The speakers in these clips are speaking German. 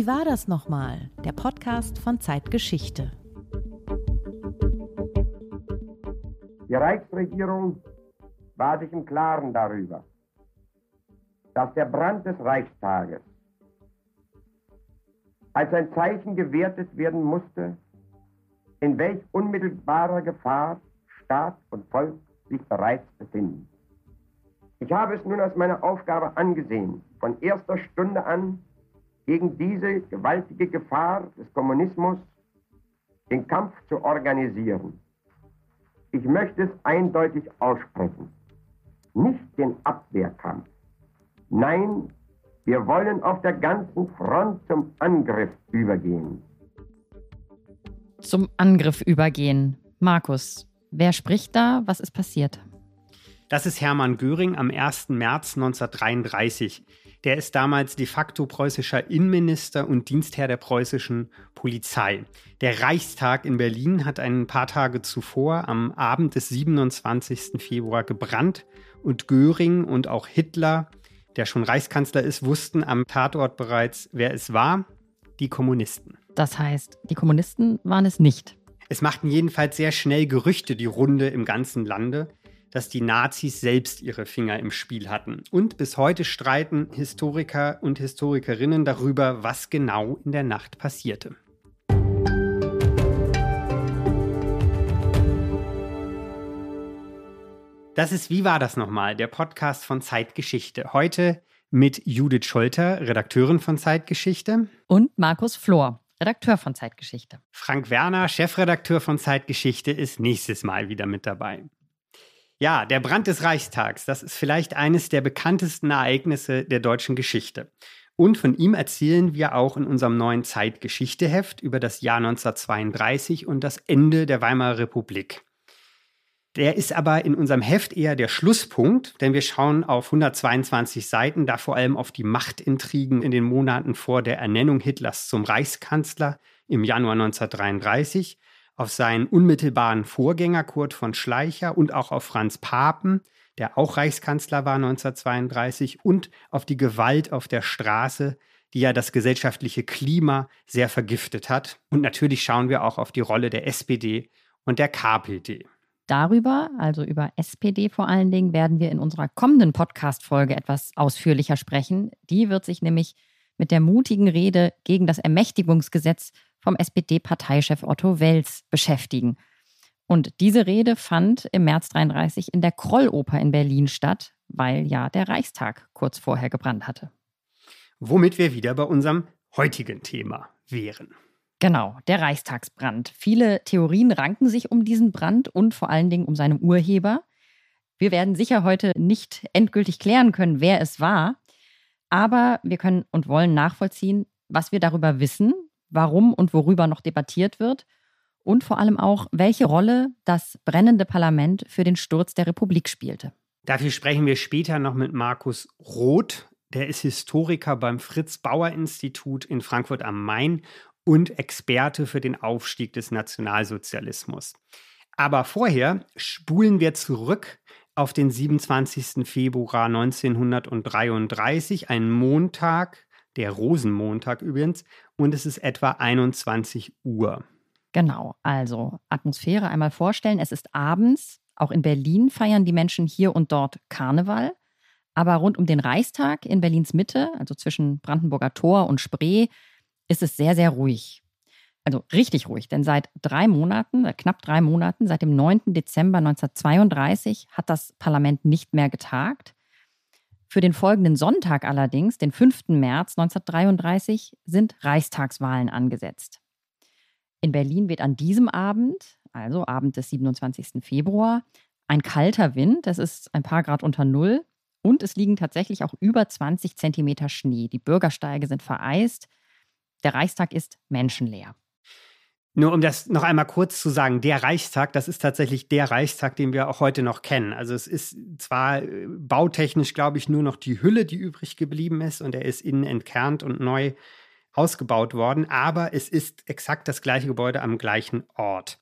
Wie war das nochmal? Der Podcast von Zeitgeschichte. Die Reichsregierung war sich im Klaren darüber, dass der Brand des Reichstages als ein Zeichen gewertet werden musste, in welch unmittelbarer Gefahr Staat und Volk sich bereits befinden. Ich habe es nun als meine Aufgabe angesehen, von erster Stunde an gegen diese gewaltige Gefahr des Kommunismus den Kampf zu organisieren. Ich möchte es eindeutig aussprechen. Nicht den Abwehrkampf. Nein, wir wollen auf der ganzen Front zum Angriff übergehen. Zum Angriff übergehen. Markus, wer spricht da? Was ist passiert? Das ist Hermann Göring am 1. März 1933. Der ist damals de facto preußischer Innenminister und Dienstherr der preußischen Polizei. Der Reichstag in Berlin hat ein paar Tage zuvor am Abend des 27. Februar gebrannt und Göring und auch Hitler, der schon Reichskanzler ist, wussten am Tatort bereits, wer es war, die Kommunisten. Das heißt, die Kommunisten waren es nicht. Es machten jedenfalls sehr schnell Gerüchte die Runde im ganzen Lande dass die Nazis selbst ihre Finger im Spiel hatten. Und bis heute streiten Historiker und Historikerinnen darüber, was genau in der Nacht passierte. Das ist Wie war das nochmal? Der Podcast von Zeitgeschichte. Heute mit Judith Scholter, Redakteurin von Zeitgeschichte. Und Markus Flor, Redakteur von Zeitgeschichte. Frank Werner, Chefredakteur von Zeitgeschichte, ist nächstes Mal wieder mit dabei. Ja, der Brand des Reichstags, das ist vielleicht eines der bekanntesten Ereignisse der deutschen Geschichte. Und von ihm erzählen wir auch in unserem neuen Zeitgeschichteheft über das Jahr 1932 und das Ende der Weimarer Republik. Der ist aber in unserem Heft eher der Schlusspunkt, denn wir schauen auf 122 Seiten, da vor allem auf die Machtintrigen in den Monaten vor der Ernennung Hitlers zum Reichskanzler im Januar 1933 auf seinen unmittelbaren Vorgänger Kurt von Schleicher und auch auf Franz Papen, der auch Reichskanzler war 1932, und auf die Gewalt auf der Straße, die ja das gesellschaftliche Klima sehr vergiftet hat. Und natürlich schauen wir auch auf die Rolle der SPD und der KPD. Darüber, also über SPD vor allen Dingen, werden wir in unserer kommenden Podcast-Folge etwas ausführlicher sprechen. Die wird sich nämlich mit der mutigen Rede gegen das Ermächtigungsgesetz vom SPD-Parteichef Otto Wels beschäftigen. Und diese Rede fand im März 33 in der Krolloper in Berlin statt, weil ja der Reichstag kurz vorher gebrannt hatte. Womit wir wieder bei unserem heutigen Thema wären. Genau, der Reichstagsbrand. Viele Theorien ranken sich um diesen Brand und vor allen Dingen um seine Urheber. Wir werden sicher heute nicht endgültig klären können, wer es war, aber wir können und wollen nachvollziehen, was wir darüber wissen, warum und worüber noch debattiert wird und vor allem auch, welche Rolle das brennende Parlament für den Sturz der Republik spielte. Dafür sprechen wir später noch mit Markus Roth. Der ist Historiker beim Fritz Bauer Institut in Frankfurt am Main und Experte für den Aufstieg des Nationalsozialismus. Aber vorher spulen wir zurück auf den 27. Februar 1933, einen Montag, der Rosenmontag übrigens, und es ist etwa 21 Uhr. Genau, also Atmosphäre einmal vorstellen. Es ist abends, auch in Berlin feiern die Menschen hier und dort Karneval. Aber rund um den Reichstag in Berlins Mitte, also zwischen Brandenburger Tor und Spree, ist es sehr, sehr ruhig. Also richtig ruhig, denn seit drei Monaten, knapp drei Monaten, seit dem 9. Dezember 1932, hat das Parlament nicht mehr getagt. Für den folgenden Sonntag allerdings, den 5. März 1933, sind Reichstagswahlen angesetzt. In Berlin wird an diesem Abend, also Abend des 27. Februar, ein kalter Wind, das ist ein paar Grad unter Null, und es liegen tatsächlich auch über 20 Zentimeter Schnee. Die Bürgersteige sind vereist. Der Reichstag ist menschenleer. Nur um das noch einmal kurz zu sagen, der Reichstag, das ist tatsächlich der Reichstag, den wir auch heute noch kennen. Also es ist zwar äh, bautechnisch, glaube ich, nur noch die Hülle, die übrig geblieben ist und er ist innen entkernt und neu ausgebaut worden, aber es ist exakt das gleiche Gebäude am gleichen Ort.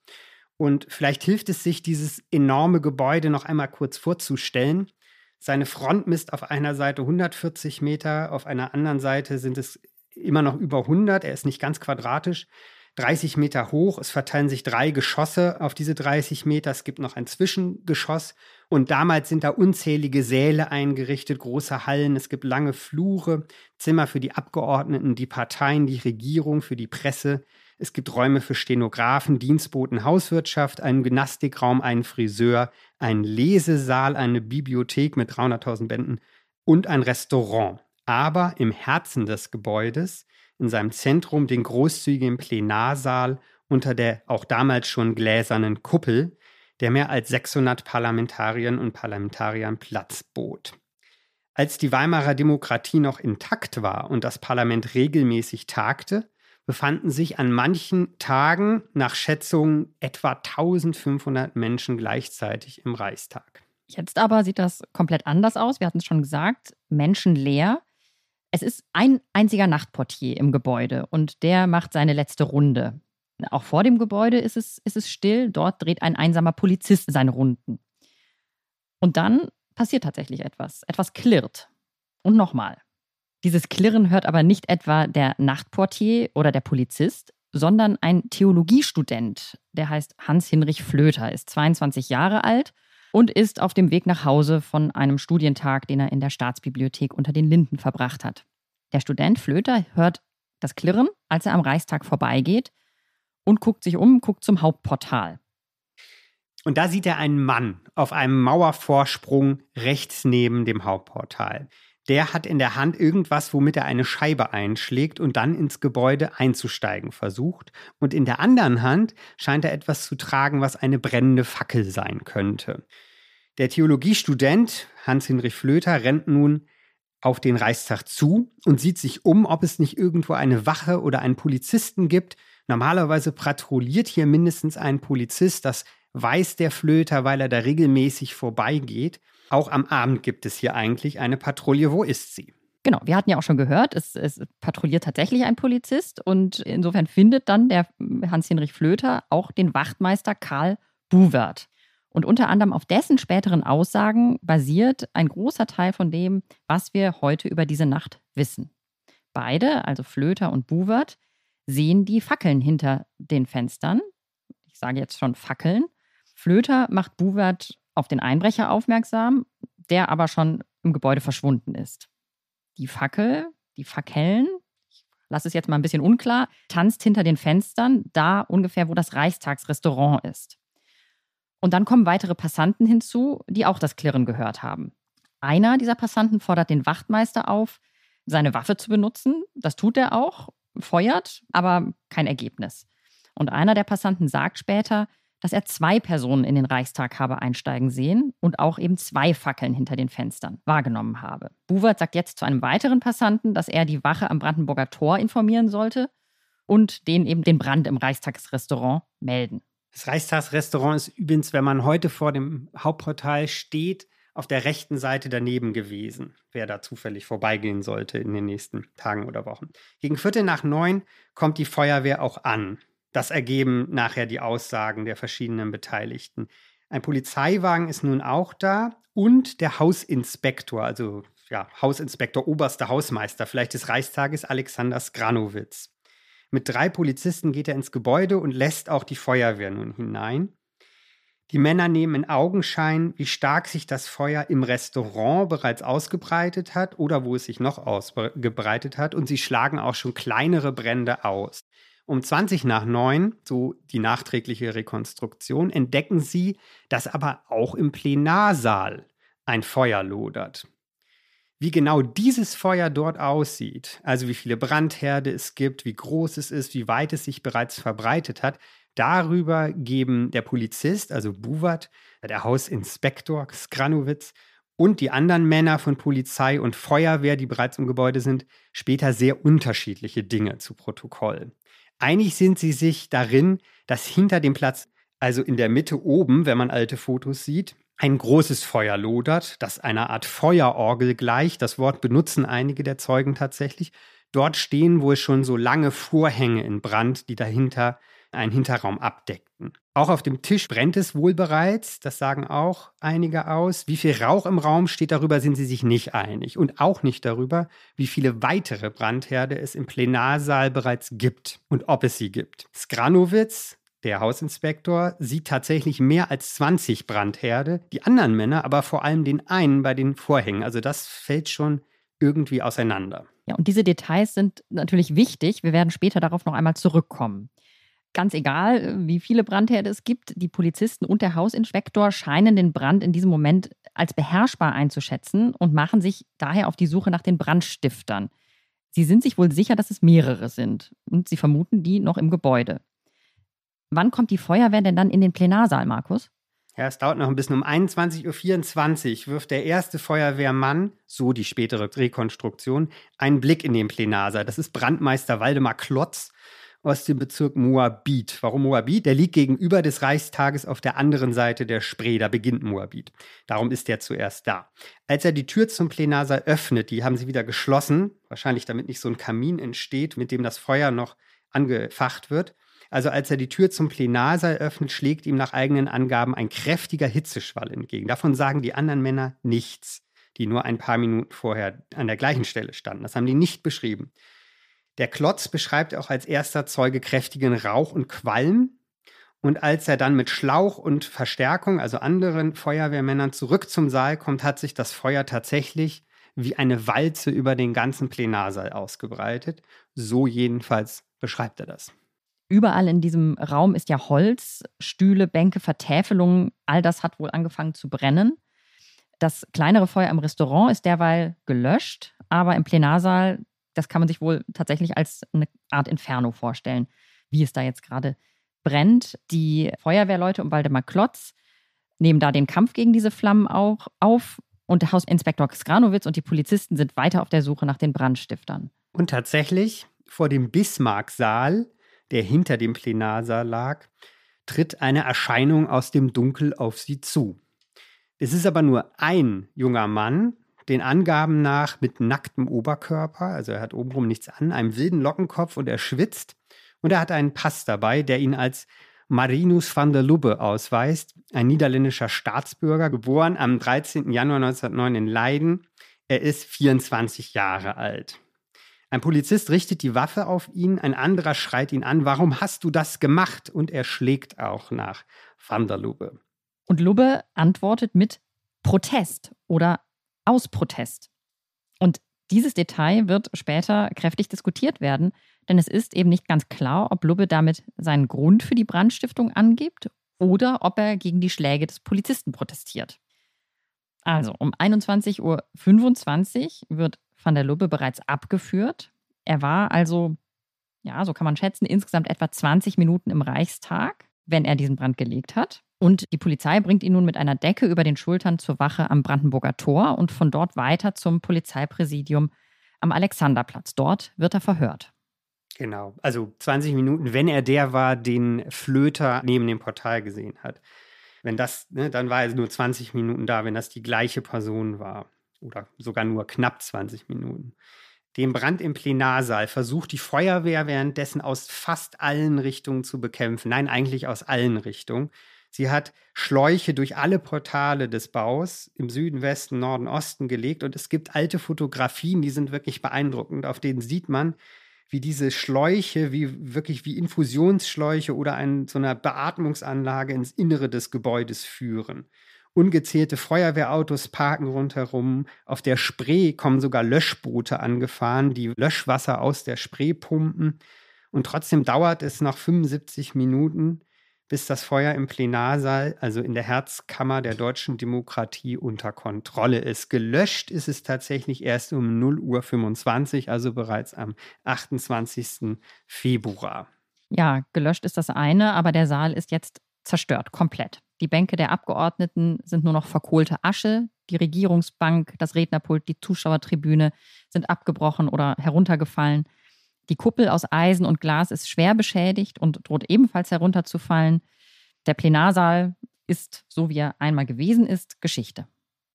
Und vielleicht hilft es sich, dieses enorme Gebäude noch einmal kurz vorzustellen. Seine Front misst auf einer Seite 140 Meter, auf einer anderen Seite sind es immer noch über 100, er ist nicht ganz quadratisch. 30 Meter hoch. Es verteilen sich drei Geschosse auf diese 30 Meter. Es gibt noch ein Zwischengeschoss. Und damals sind da unzählige Säle eingerichtet, große Hallen. Es gibt lange Flure, Zimmer für die Abgeordneten, die Parteien, die Regierung, für die Presse. Es gibt Räume für Stenografen, Dienstboten, Hauswirtschaft, einen Gymnastikraum, einen Friseur, einen Lesesaal, eine Bibliothek mit 300.000 Bänden und ein Restaurant. Aber im Herzen des Gebäudes in seinem Zentrum den großzügigen Plenarsaal unter der auch damals schon gläsernen Kuppel, der mehr als 600 Parlamentariern und Parlamentariern Platz bot. Als die Weimarer Demokratie noch intakt war und das Parlament regelmäßig tagte, befanden sich an manchen Tagen nach Schätzungen etwa 1500 Menschen gleichzeitig im Reichstag. Jetzt aber sieht das komplett anders aus. Wir hatten es schon gesagt, menschenleer. Es ist ein einziger Nachtportier im Gebäude und der macht seine letzte Runde. Auch vor dem Gebäude ist es, ist es still. Dort dreht ein einsamer Polizist seine Runden. Und dann passiert tatsächlich etwas. Etwas klirrt. Und nochmal. Dieses Klirren hört aber nicht etwa der Nachtportier oder der Polizist, sondern ein Theologiestudent, der heißt Hans-Hinrich Flöter, ist 22 Jahre alt und ist auf dem Weg nach Hause von einem Studientag, den er in der Staatsbibliothek unter den Linden verbracht hat. Der Student Flöter hört das Klirren, als er am Reichstag vorbeigeht und guckt sich um, guckt zum Hauptportal. Und da sieht er einen Mann auf einem Mauervorsprung rechts neben dem Hauptportal. Der hat in der Hand irgendwas, womit er eine Scheibe einschlägt und dann ins Gebäude einzusteigen versucht. Und in der anderen Hand scheint er etwas zu tragen, was eine brennende Fackel sein könnte. Der Theologiestudent Hans-Hinrich Flöter rennt nun auf den Reichstag zu und sieht sich um, ob es nicht irgendwo eine Wache oder einen Polizisten gibt. Normalerweise patrouilliert hier mindestens ein Polizist, das weiß der Flöter, weil er da regelmäßig vorbeigeht. Auch am Abend gibt es hier eigentlich eine Patrouille. Wo ist sie? Genau, wir hatten ja auch schon gehört, es, es patrouilliert tatsächlich ein Polizist und insofern findet dann der Hans-Hinrich Flöter auch den Wachtmeister Karl Buwert. Und unter anderem auf dessen späteren Aussagen basiert ein großer Teil von dem, was wir heute über diese Nacht wissen. Beide, also Flöter und Buwert, sehen die Fackeln hinter den Fenstern. Ich sage jetzt schon Fackeln. Flöter macht Buwert auf den Einbrecher aufmerksam, der aber schon im Gebäude verschwunden ist. Die Fackel, die Fackeln, ich lasse es jetzt mal ein bisschen unklar, tanzt hinter den Fenstern, da ungefähr, wo das Reichstagsrestaurant ist. Und dann kommen weitere Passanten hinzu, die auch das Klirren gehört haben. Einer dieser Passanten fordert den Wachtmeister auf, seine Waffe zu benutzen. Das tut er auch, feuert, aber kein Ergebnis. Und einer der Passanten sagt später, dass er zwei Personen in den Reichstag habe einsteigen sehen und auch eben zwei Fackeln hinter den Fenstern wahrgenommen habe. Buwert sagt jetzt zu einem weiteren Passanten, dass er die Wache am Brandenburger Tor informieren sollte und den eben den Brand im Reichstagsrestaurant melden. Das Reichstagsrestaurant ist übrigens, wenn man heute vor dem Hauptportal steht, auf der rechten Seite daneben gewesen, wer da zufällig vorbeigehen sollte in den nächsten Tagen oder Wochen. Gegen Viertel nach neun kommt die Feuerwehr auch an. Das ergeben nachher die Aussagen der verschiedenen Beteiligten. Ein Polizeiwagen ist nun auch da und der Hausinspektor, also ja, Hausinspektor, oberster Hausmeister, vielleicht des Reichstages, Alexander Skranowitz. Mit drei Polizisten geht er ins Gebäude und lässt auch die Feuerwehr nun hinein. Die Männer nehmen in Augenschein, wie stark sich das Feuer im Restaurant bereits ausgebreitet hat oder wo es sich noch ausgebreitet hat und sie schlagen auch schon kleinere Brände aus. Um 20 nach 9, so die nachträgliche Rekonstruktion, entdecken sie, dass aber auch im Plenarsaal ein Feuer lodert. Wie genau dieses Feuer dort aussieht, also wie viele Brandherde es gibt, wie groß es ist, wie weit es sich bereits verbreitet hat, darüber geben der Polizist, also Buwat, der Hausinspektor Skranowitz und die anderen Männer von Polizei und Feuerwehr, die bereits im Gebäude sind, später sehr unterschiedliche Dinge zu Protokoll. Einig sind sie sich darin, dass hinter dem Platz, also in der Mitte oben, wenn man alte Fotos sieht, ein großes Feuer lodert, das einer Art Feuerorgel gleicht. Das Wort benutzen einige der Zeugen tatsächlich. Dort stehen wohl schon so lange Vorhänge in Brand, die dahinter einen Hinterraum abdeckten. Auch auf dem Tisch brennt es wohl bereits, das sagen auch einige aus. Wie viel Rauch im Raum steht, darüber sind sie sich nicht einig. Und auch nicht darüber, wie viele weitere Brandherde es im Plenarsaal bereits gibt und ob es sie gibt. Skranowitz, der Hausinspektor, sieht tatsächlich mehr als 20 Brandherde, die anderen Männer aber vor allem den einen bei den Vorhängen. Also das fällt schon irgendwie auseinander. Ja, und diese Details sind natürlich wichtig. Wir werden später darauf noch einmal zurückkommen. Ganz egal, wie viele Brandherde es gibt, die Polizisten und der Hausinspektor scheinen den Brand in diesem Moment als beherrschbar einzuschätzen und machen sich daher auf die Suche nach den Brandstiftern. Sie sind sich wohl sicher, dass es mehrere sind und sie vermuten die noch im Gebäude. Wann kommt die Feuerwehr denn dann in den Plenarsaal, Markus? Ja, es dauert noch ein bisschen. Um 21.24 Uhr wirft der erste Feuerwehrmann, so die spätere Rekonstruktion, einen Blick in den Plenarsaal. Das ist Brandmeister Waldemar Klotz aus dem Bezirk Moabit. Warum Moabit? Der liegt gegenüber des Reichstages auf der anderen Seite der Spree. Da beginnt Moabit. Darum ist er zuerst da. Als er die Tür zum Plenarsaal öffnet, die haben sie wieder geschlossen, wahrscheinlich damit nicht so ein Kamin entsteht, mit dem das Feuer noch angefacht wird. Also als er die Tür zum Plenarsaal öffnet, schlägt ihm nach eigenen Angaben ein kräftiger Hitzeschwall entgegen. Davon sagen die anderen Männer nichts, die nur ein paar Minuten vorher an der gleichen Stelle standen. Das haben die nicht beschrieben. Der Klotz beschreibt auch als erster Zeuge kräftigen Rauch und Qualm. Und als er dann mit Schlauch und Verstärkung, also anderen Feuerwehrmännern, zurück zum Saal kommt, hat sich das Feuer tatsächlich wie eine Walze über den ganzen Plenarsaal ausgebreitet. So jedenfalls beschreibt er das. Überall in diesem Raum ist ja Holz, Stühle, Bänke, Vertäfelungen. All das hat wohl angefangen zu brennen. Das kleinere Feuer im Restaurant ist derweil gelöscht, aber im Plenarsaal das kann man sich wohl tatsächlich als eine Art Inferno vorstellen, wie es da jetzt gerade brennt. Die Feuerwehrleute um Waldemar Klotz nehmen da den Kampf gegen diese Flammen auch auf. Und Hausinspektor Skranowitz und die Polizisten sind weiter auf der Suche nach den Brandstiftern. Und tatsächlich vor dem Bismarck-Saal, der hinter dem Plenarsaal lag, tritt eine Erscheinung aus dem Dunkel auf sie zu. Es ist aber nur ein junger Mann, den Angaben nach mit nacktem Oberkörper, also er hat obenrum nichts an, einem wilden Lockenkopf und er schwitzt. Und er hat einen Pass dabei, der ihn als Marinus van der Lubbe ausweist, ein niederländischer Staatsbürger, geboren am 13. Januar 1909 in Leiden. Er ist 24 Jahre alt. Ein Polizist richtet die Waffe auf ihn, ein anderer schreit ihn an, warum hast du das gemacht? Und er schlägt auch nach van der Lubbe. Und Lubbe antwortet mit Protest oder aus Protest. Und dieses Detail wird später kräftig diskutiert werden, denn es ist eben nicht ganz klar, ob Lubbe damit seinen Grund für die Brandstiftung angibt oder ob er gegen die Schläge des Polizisten protestiert. Also um 21.25 Uhr wird van der Lubbe bereits abgeführt. Er war also, ja, so kann man schätzen, insgesamt etwa 20 Minuten im Reichstag, wenn er diesen Brand gelegt hat. Und die Polizei bringt ihn nun mit einer Decke über den Schultern zur Wache am Brandenburger Tor und von dort weiter zum Polizeipräsidium am Alexanderplatz. Dort wird er verhört. Genau, also 20 Minuten, wenn er der war, den Flöter neben dem Portal gesehen hat. Wenn das, ne, dann war er nur 20 Minuten da, wenn das die gleiche Person war. Oder sogar nur knapp 20 Minuten. Den Brand im Plenarsaal versucht die Feuerwehr währenddessen aus fast allen Richtungen zu bekämpfen. Nein, eigentlich aus allen Richtungen. Sie hat Schläuche durch alle Portale des Baus im Süden, Westen, Norden, Osten gelegt und es gibt alte Fotografien, die sind wirklich beeindruckend. Auf denen sieht man, wie diese Schläuche, wie wirklich wie Infusionsschläuche oder ein, so eine Beatmungsanlage ins Innere des Gebäudes führen. Ungezählte Feuerwehrautos parken rundherum. Auf der Spree kommen sogar Löschboote angefahren, die Löschwasser aus der Spree pumpen. Und trotzdem dauert es noch 75 Minuten, bis das Feuer im Plenarsaal, also in der Herzkammer der deutschen Demokratie, unter Kontrolle ist. Gelöscht ist es tatsächlich erst um 0 Uhr 25, also bereits am 28. Februar. Ja, gelöscht ist das eine, aber der Saal ist jetzt zerstört, komplett. Die Bänke der Abgeordneten sind nur noch verkohlte Asche. Die Regierungsbank, das Rednerpult, die Zuschauertribüne sind abgebrochen oder heruntergefallen. Die Kuppel aus Eisen und Glas ist schwer beschädigt und droht ebenfalls herunterzufallen. Der Plenarsaal ist, so wie er einmal gewesen ist, Geschichte.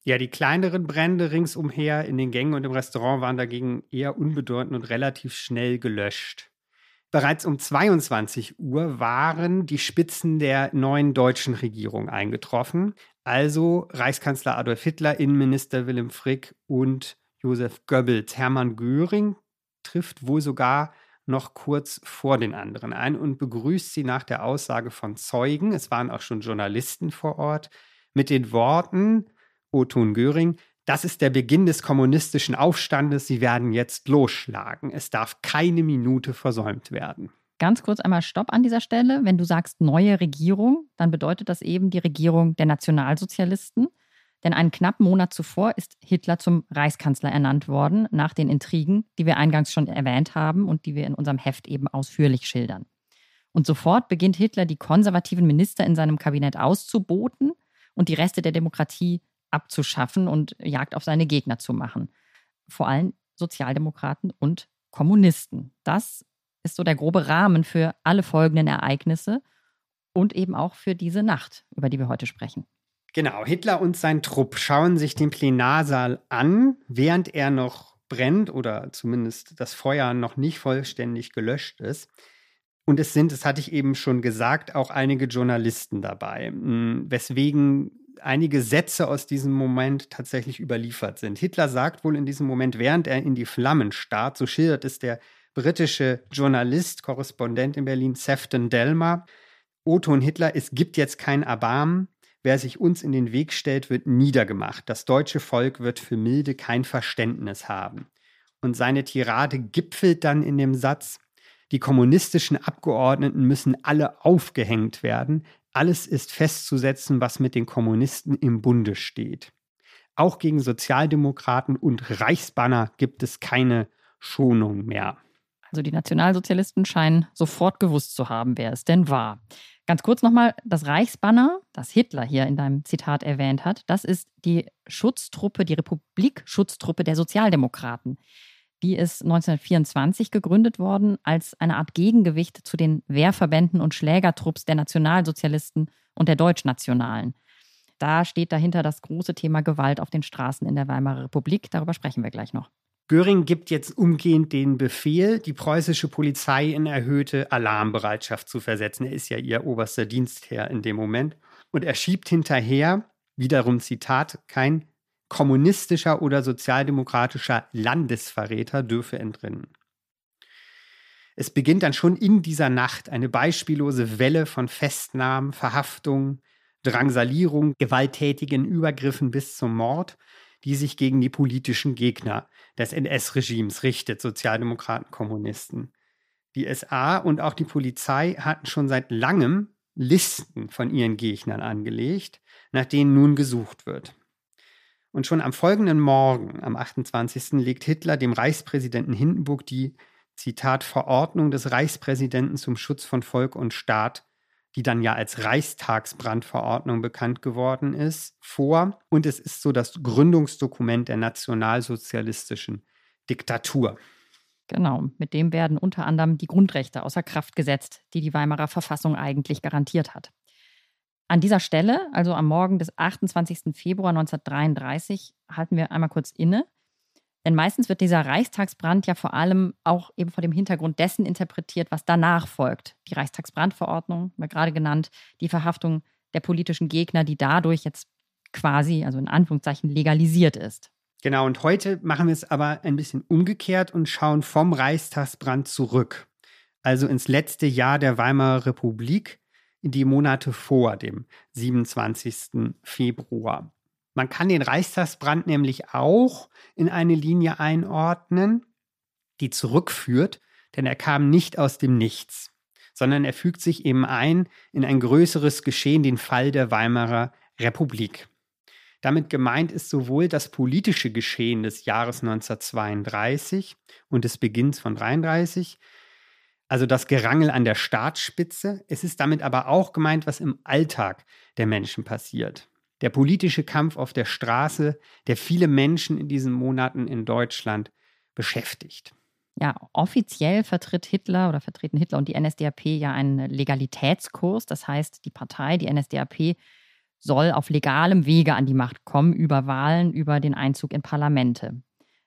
Ja, die kleineren Brände ringsumher in den Gängen und im Restaurant waren dagegen eher unbedeutend und relativ schnell gelöscht. Bereits um 22 Uhr waren die Spitzen der neuen deutschen Regierung eingetroffen, also Reichskanzler Adolf Hitler, Innenminister Wilhelm Frick und Josef Goebbels. Hermann Göring trifft wohl sogar noch kurz vor den anderen ein und begrüßt sie nach der Aussage von Zeugen, es waren auch schon Journalisten vor Ort, mit den Worten, Oton Göring, das ist der Beginn des kommunistischen Aufstandes. Sie werden jetzt losschlagen. Es darf keine Minute versäumt werden. Ganz kurz einmal Stopp an dieser Stelle. Wenn du sagst neue Regierung, dann bedeutet das eben die Regierung der Nationalsozialisten. Denn einen knappen Monat zuvor ist Hitler zum Reichskanzler ernannt worden, nach den Intrigen, die wir eingangs schon erwähnt haben und die wir in unserem Heft eben ausführlich schildern. Und sofort beginnt Hitler, die konservativen Minister in seinem Kabinett auszuboten und die Reste der Demokratie abzuschaffen und Jagd auf seine Gegner zu machen. Vor allem Sozialdemokraten und Kommunisten. Das ist so der grobe Rahmen für alle folgenden Ereignisse und eben auch für diese Nacht, über die wir heute sprechen. Genau, Hitler und sein Trupp schauen sich den Plenarsaal an, während er noch brennt oder zumindest das Feuer noch nicht vollständig gelöscht ist. Und es sind, das hatte ich eben schon gesagt, auch einige Journalisten dabei, hm, weswegen einige Sätze aus diesem Moment tatsächlich überliefert sind. Hitler sagt wohl in diesem Moment, während er in die Flammen starrt, so schildert es der britische Journalist, Korrespondent in Berlin, Sefton Delmer, und Hitler, es gibt jetzt kein Erbarmen. Wer sich uns in den Weg stellt, wird niedergemacht. Das deutsche Volk wird für Milde kein Verständnis haben. Und seine Tirade gipfelt dann in dem Satz, die kommunistischen Abgeordneten müssen alle aufgehängt werden. Alles ist festzusetzen, was mit den Kommunisten im Bunde steht. Auch gegen Sozialdemokraten und Reichsbanner gibt es keine Schonung mehr. Also die Nationalsozialisten scheinen sofort gewusst zu haben, wer es denn war. Ganz kurz nochmal, das Reichsbanner, das Hitler hier in deinem Zitat erwähnt hat, das ist die Schutztruppe, die Republikschutztruppe der Sozialdemokraten. Die ist 1924 gegründet worden als eine Art Gegengewicht zu den Wehrverbänden und Schlägertrupps der Nationalsozialisten und der Deutschnationalen. Da steht dahinter das große Thema Gewalt auf den Straßen in der Weimarer Republik. Darüber sprechen wir gleich noch. Göring gibt jetzt umgehend den Befehl, die preußische Polizei in erhöhte Alarmbereitschaft zu versetzen. Er ist ja ihr oberster Dienstherr in dem Moment. Und er schiebt hinterher, wiederum Zitat, kein kommunistischer oder sozialdemokratischer Landesverräter dürfe entrinnen. Es beginnt dann schon in dieser Nacht eine beispiellose Welle von Festnahmen, Verhaftungen, Drangsalierung, gewalttätigen Übergriffen bis zum Mord, die sich gegen die politischen Gegner des NS-Regimes richtet, Sozialdemokraten, Kommunisten. Die SA und auch die Polizei hatten schon seit langem Listen von ihren Gegnern angelegt, nach denen nun gesucht wird. Und schon am folgenden Morgen, am 28. legt Hitler dem Reichspräsidenten Hindenburg die, Zitat, Verordnung des Reichspräsidenten zum Schutz von Volk und Staat, die dann ja als Reichstagsbrandverordnung bekannt geworden ist, vor. Und es ist so das Gründungsdokument der nationalsozialistischen Diktatur. Genau, mit dem werden unter anderem die Grundrechte außer Kraft gesetzt, die die Weimarer Verfassung eigentlich garantiert hat. An dieser Stelle, also am Morgen des 28. Februar 1933, halten wir einmal kurz inne. Denn meistens wird dieser Reichstagsbrand ja vor allem auch eben vor dem Hintergrund dessen interpretiert, was danach folgt. Die Reichstagsbrandverordnung, wir gerade genannt, die Verhaftung der politischen Gegner, die dadurch jetzt quasi, also in Anführungszeichen, legalisiert ist. Genau, und heute machen wir es aber ein bisschen umgekehrt und schauen vom Reichstagsbrand zurück. Also ins letzte Jahr der Weimarer Republik in die Monate vor dem 27. Februar. Man kann den Reichstagsbrand nämlich auch in eine Linie einordnen, die zurückführt, denn er kam nicht aus dem Nichts, sondern er fügt sich eben ein in ein größeres Geschehen, den Fall der Weimarer Republik. Damit gemeint ist sowohl das politische Geschehen des Jahres 1932 und des Beginns von 1933, also das Gerangel an der Staatsspitze. Es ist damit aber auch gemeint, was im Alltag der Menschen passiert. Der politische Kampf auf der Straße, der viele Menschen in diesen Monaten in Deutschland beschäftigt. Ja, offiziell vertritt Hitler oder vertreten Hitler und die NSDAP ja einen Legalitätskurs. Das heißt, die Partei, die NSDAP, soll auf legalem Wege an die Macht kommen, über Wahlen, über den Einzug in Parlamente.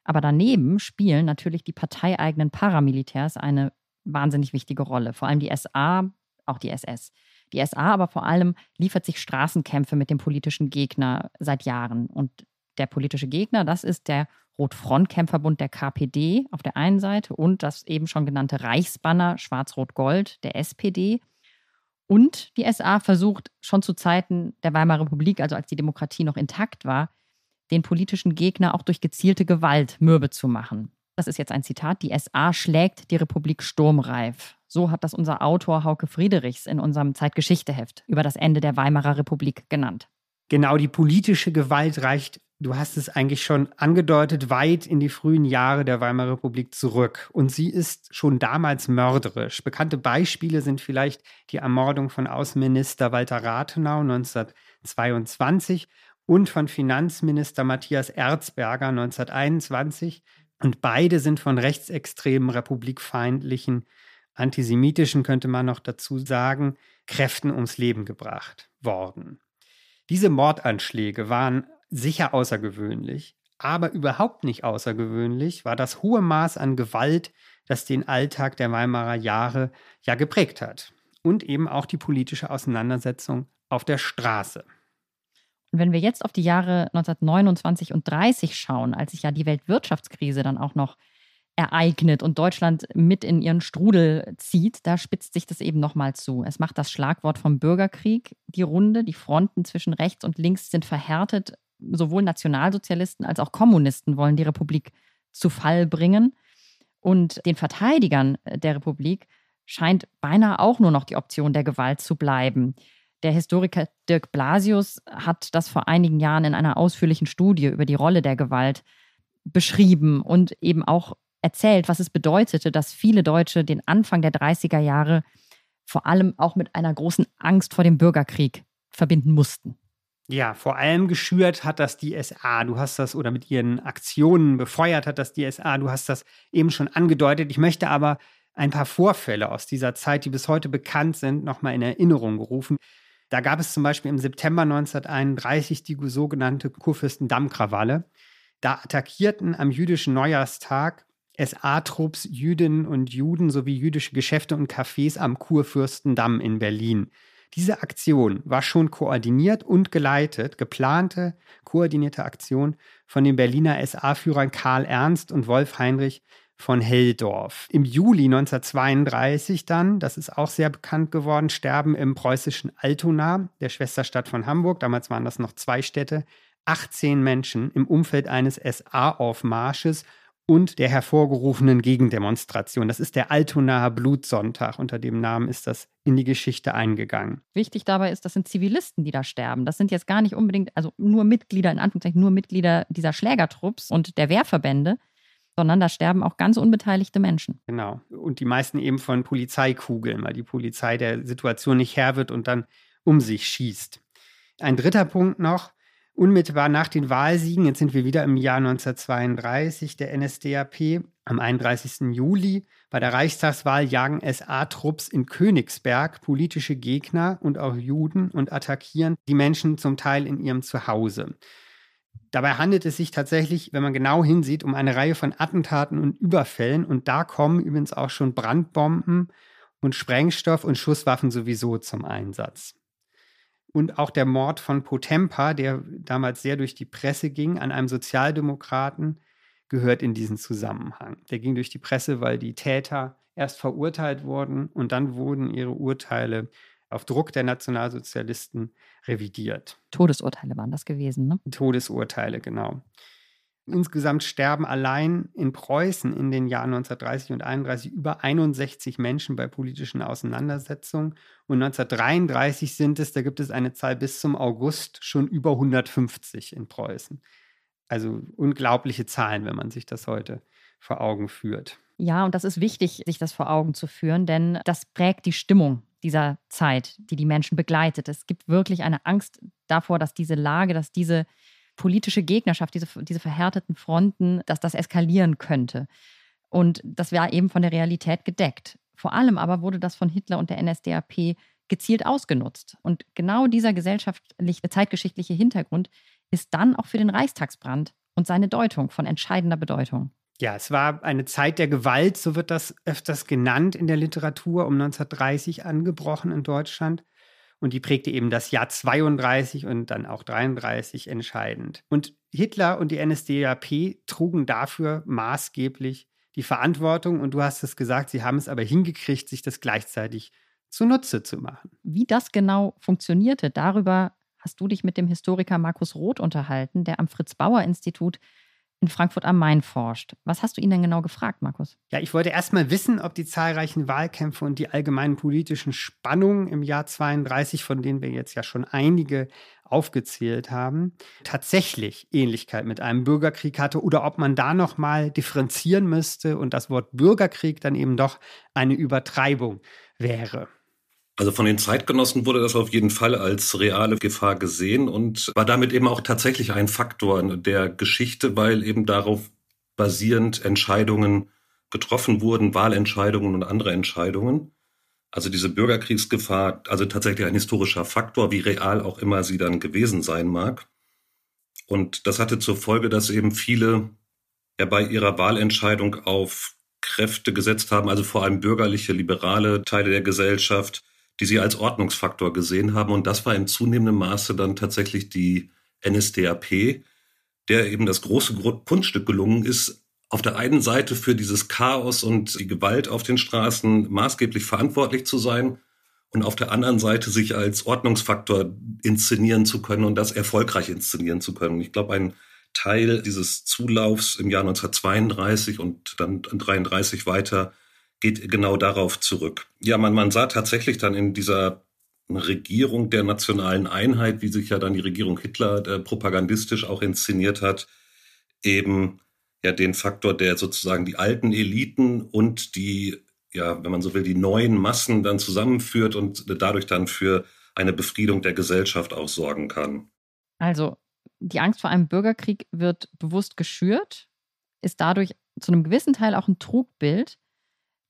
Aber daneben spielen natürlich die parteieigenen Paramilitärs eine wahnsinnig wichtige Rolle. Vor allem die SA, auch die SS. Die SA aber vor allem liefert sich Straßenkämpfe mit dem politischen Gegner seit Jahren. Und der politische Gegner, das ist der Rotfrontkämpferbund der KPD auf der einen Seite und das eben schon genannte Reichsbanner Schwarz-Rot-Gold der SPD. Und die SA versucht schon zu Zeiten der Weimarer Republik, also als die Demokratie noch intakt war, den politischen Gegner auch durch gezielte Gewalt mürbe zu machen. Das ist jetzt ein Zitat. Die SA schlägt die Republik sturmreif. So hat das unser Autor Hauke Friedrichs in unserem Zeitgeschichteheft über das Ende der Weimarer Republik genannt. Genau, die politische Gewalt reicht, du hast es eigentlich schon angedeutet, weit in die frühen Jahre der Weimarer Republik zurück. Und sie ist schon damals mörderisch. Bekannte Beispiele sind vielleicht die Ermordung von Außenminister Walter Rathenau 1922 und von Finanzminister Matthias Erzberger 1921. Und beide sind von rechtsextremen, republikfeindlichen, antisemitischen, könnte man noch dazu sagen, Kräften ums Leben gebracht worden. Diese Mordanschläge waren sicher außergewöhnlich, aber überhaupt nicht außergewöhnlich war das hohe Maß an Gewalt, das den Alltag der Weimarer Jahre ja geprägt hat und eben auch die politische Auseinandersetzung auf der Straße. Und wenn wir jetzt auf die Jahre 1929 und 30 schauen, als sich ja die Weltwirtschaftskrise dann auch noch ereignet und Deutschland mit in ihren Strudel zieht, da spitzt sich das eben nochmal zu. Es macht das Schlagwort vom Bürgerkrieg die Runde. Die Fronten zwischen rechts und links sind verhärtet. Sowohl Nationalsozialisten als auch Kommunisten wollen die Republik zu Fall bringen. Und den Verteidigern der Republik scheint beinahe auch nur noch die Option der Gewalt zu bleiben. Der Historiker Dirk Blasius hat das vor einigen Jahren in einer ausführlichen Studie über die Rolle der Gewalt beschrieben und eben auch erzählt, was es bedeutete, dass viele Deutsche den Anfang der 30er Jahre vor allem auch mit einer großen Angst vor dem Bürgerkrieg verbinden mussten. Ja, vor allem geschürt hat das die SA. Du hast das oder mit ihren Aktionen befeuert hat das die SA. Du hast das eben schon angedeutet. Ich möchte aber ein paar Vorfälle aus dieser Zeit, die bis heute bekannt sind, nochmal in Erinnerung gerufen. Da gab es zum Beispiel im September 1931 die sogenannte Kurfürstendamm-Krawalle. Da attackierten am jüdischen Neujahrstag SA-Trupps Jüdinnen und Juden sowie jüdische Geschäfte und Cafés am Kurfürstendamm in Berlin. Diese Aktion war schon koordiniert und geleitet, geplante, koordinierte Aktion von den Berliner SA-Führern Karl Ernst und Wolf Heinrich von Helldorf. Im Juli 1932 dann, das ist auch sehr bekannt geworden, sterben im preußischen Altona, der Schwesterstadt von Hamburg, damals waren das noch zwei Städte, 18 Menschen im Umfeld eines SA-Aufmarsches und der hervorgerufenen Gegendemonstration. Das ist der Altonaer Blutsonntag. Unter dem Namen ist das in die Geschichte eingegangen. Wichtig dabei ist, das sind Zivilisten, die da sterben. Das sind jetzt gar nicht unbedingt, also nur Mitglieder, in Anführungszeichen, nur Mitglieder dieser Schlägertrupps und der Wehrverbände, sondern da sterben auch ganz unbeteiligte Menschen. Genau. Und die meisten eben von Polizeikugeln, weil die Polizei der Situation nicht Herr wird und dann um sich schießt. Ein dritter Punkt noch. Unmittelbar nach den Wahlsiegen, jetzt sind wir wieder im Jahr 1932, der NSDAP, am 31. Juli bei der Reichstagswahl jagen SA-Trupps in Königsberg politische Gegner und auch Juden und attackieren die Menschen zum Teil in ihrem Zuhause. Dabei handelt es sich tatsächlich, wenn man genau hinsieht, um eine Reihe von Attentaten und Überfällen. Und da kommen übrigens auch schon Brandbomben und Sprengstoff und Schusswaffen sowieso zum Einsatz. Und auch der Mord von Potempa, der damals sehr durch die Presse ging, an einem Sozialdemokraten, gehört in diesen Zusammenhang. Der ging durch die Presse, weil die Täter erst verurteilt wurden und dann wurden ihre Urteile auf Druck der Nationalsozialisten revidiert. Todesurteile waren das gewesen, ne? Todesurteile, genau. Insgesamt sterben allein in Preußen in den Jahren 1930 und 31 über 61 Menschen bei politischen Auseinandersetzungen. Und 1933 sind es, da gibt es eine Zahl bis zum August, schon über 150 in Preußen. Also unglaubliche Zahlen, wenn man sich das heute vor Augen führt. Ja, und das ist wichtig, sich das vor Augen zu führen, denn das prägt die Stimmung dieser Zeit, die die Menschen begleitet. Es gibt wirklich eine Angst davor, dass diese Lage, dass diese politische Gegnerschaft, diese, diese verhärteten Fronten, dass das eskalieren könnte. Und das war eben von der Realität gedeckt. Vor allem aber wurde das von Hitler und der NSDAP gezielt ausgenutzt. Und genau dieser gesellschaftliche, zeitgeschichtliche Hintergrund ist dann auch für den Reichstagsbrand und seine Deutung von entscheidender Bedeutung. Ja, es war eine Zeit der Gewalt, so wird das öfters genannt in der Literatur, um 1930 angebrochen in Deutschland. Und die prägte eben das Jahr 32 und dann auch 33 entscheidend. Und Hitler und die NSDAP trugen dafür maßgeblich die Verantwortung. Und du hast es gesagt, sie haben es aber hingekriegt, sich das gleichzeitig zunutze zu machen. Wie das genau funktionierte, darüber hast du dich mit dem Historiker Markus Roth unterhalten, der am Fritz Bauer Institut in Frankfurt am Main forscht. Was hast du ihn denn genau gefragt, Markus? Ja, ich wollte erst mal wissen, ob die zahlreichen Wahlkämpfe und die allgemeinen politischen Spannungen im Jahr 32, von denen wir jetzt ja schon einige aufgezählt haben, tatsächlich Ähnlichkeit mit einem Bürgerkrieg hatte oder ob man da noch mal differenzieren müsste und das Wort Bürgerkrieg dann eben doch eine Übertreibung wäre. Also von den Zeitgenossen wurde das auf jeden Fall als reale Gefahr gesehen und war damit eben auch tatsächlich ein Faktor der Geschichte, weil eben darauf basierend Entscheidungen getroffen wurden, Wahlentscheidungen und andere Entscheidungen. Also diese Bürgerkriegsgefahr, also tatsächlich ein historischer Faktor, wie real auch immer sie dann gewesen sein mag. Und das hatte zur Folge, dass eben viele ja bei ihrer Wahlentscheidung auf Kräfte gesetzt haben, also vor allem bürgerliche, liberale Teile der Gesellschaft, die sie als Ordnungsfaktor gesehen haben. Und das war in zunehmendem Maße dann tatsächlich die NSDAP, der eben das große Kunststück gelungen ist, auf der einen Seite für dieses Chaos und die Gewalt auf den Straßen maßgeblich verantwortlich zu sein und auf der anderen Seite sich als Ordnungsfaktor inszenieren zu können und das erfolgreich inszenieren zu können. Ich glaube, ein Teil dieses Zulaufs im Jahr 1932 und dann 1933 weiter geht genau darauf zurück. Ja, man, man sah tatsächlich dann in dieser Regierung der nationalen Einheit, wie sich ja dann die Regierung Hitler äh, propagandistisch auch inszeniert hat, eben ja den Faktor, der sozusagen die alten Eliten und die, ja, wenn man so will, die neuen Massen dann zusammenführt und dadurch dann für eine Befriedung der Gesellschaft auch sorgen kann. Also die Angst vor einem Bürgerkrieg wird bewusst geschürt, ist dadurch zu einem gewissen Teil auch ein Trugbild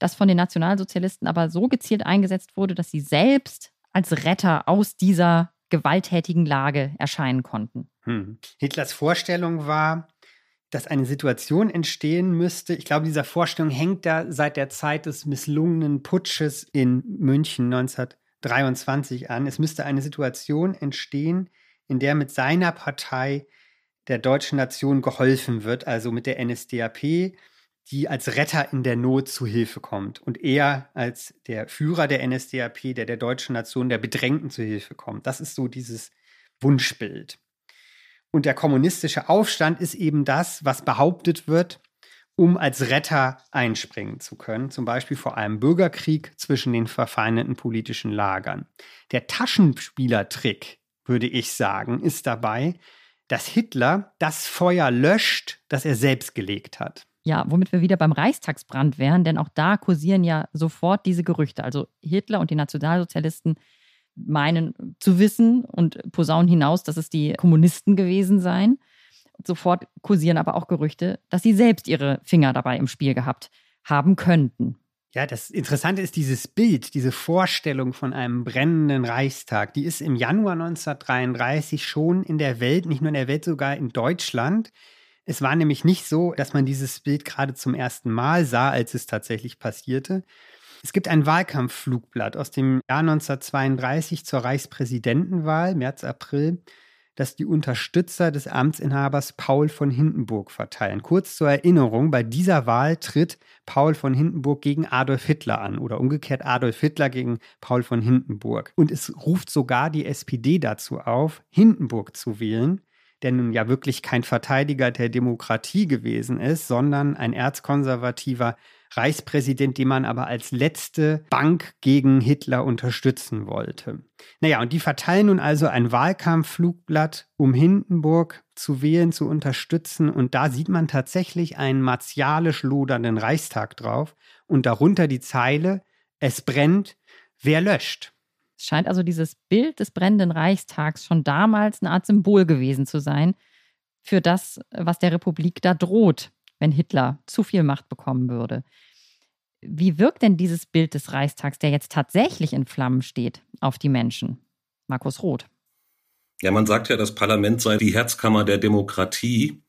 das von den Nationalsozialisten aber so gezielt eingesetzt wurde, dass sie selbst als Retter aus dieser gewalttätigen Lage erscheinen konnten. Hm. Hitlers Vorstellung war, dass eine Situation entstehen müsste. Ich glaube, dieser Vorstellung hängt da seit der Zeit des misslungenen Putsches in München 1923 an. Es müsste eine Situation entstehen, in der mit seiner Partei der deutschen Nation geholfen wird, also mit der NSDAP die als Retter in der Not zu Hilfe kommt und er als der Führer der NSDAP, der der deutschen Nation, der Bedrängten zu Hilfe kommt. Das ist so dieses Wunschbild. Und der kommunistische Aufstand ist eben das, was behauptet wird, um als Retter einspringen zu können, zum Beispiel vor einem Bürgerkrieg zwischen den verfeindeten politischen Lagern. Der Taschenspielertrick, würde ich sagen, ist dabei, dass Hitler das Feuer löscht, das er selbst gelegt hat. Ja, womit wir wieder beim Reichstagsbrand wären, denn auch da kursieren ja sofort diese Gerüchte. Also Hitler und die Nationalsozialisten meinen zu wissen und posaunen hinaus, dass es die Kommunisten gewesen seien. Sofort kursieren aber auch Gerüchte, dass sie selbst ihre Finger dabei im Spiel gehabt haben könnten. Ja, das Interessante ist dieses Bild, diese Vorstellung von einem brennenden Reichstag. Die ist im Januar 1933 schon in der Welt, nicht nur in der Welt, sogar in Deutschland es war nämlich nicht so, dass man dieses Bild gerade zum ersten Mal sah, als es tatsächlich passierte. Es gibt ein Wahlkampfflugblatt aus dem Jahr 1932 zur Reichspräsidentenwahl, März, April, das die Unterstützer des Amtsinhabers Paul von Hindenburg verteilen. Kurz zur Erinnerung, bei dieser Wahl tritt Paul von Hindenburg gegen Adolf Hitler an oder umgekehrt Adolf Hitler gegen Paul von Hindenburg. Und es ruft sogar die SPD dazu auf, Hindenburg zu wählen, der nun ja wirklich kein Verteidiger der Demokratie gewesen ist, sondern ein erzkonservativer Reichspräsident, den man aber als letzte Bank gegen Hitler unterstützen wollte. Naja, und die verteilen nun also ein Wahlkampfflugblatt, um Hindenburg zu wählen, zu unterstützen. Und da sieht man tatsächlich einen martialisch lodernden Reichstag drauf und darunter die Zeile, es brennt, wer löscht. Es scheint also dieses Bild des brennenden Reichstags schon damals eine Art Symbol gewesen zu sein für das, was der Republik da droht, wenn Hitler zu viel Macht bekommen würde. Wie wirkt denn dieses Bild des Reichstags, der jetzt tatsächlich in Flammen steht, auf die Menschen? Markus Roth. Ja, man sagt ja, das Parlament sei die Herzkammer der Demokratie.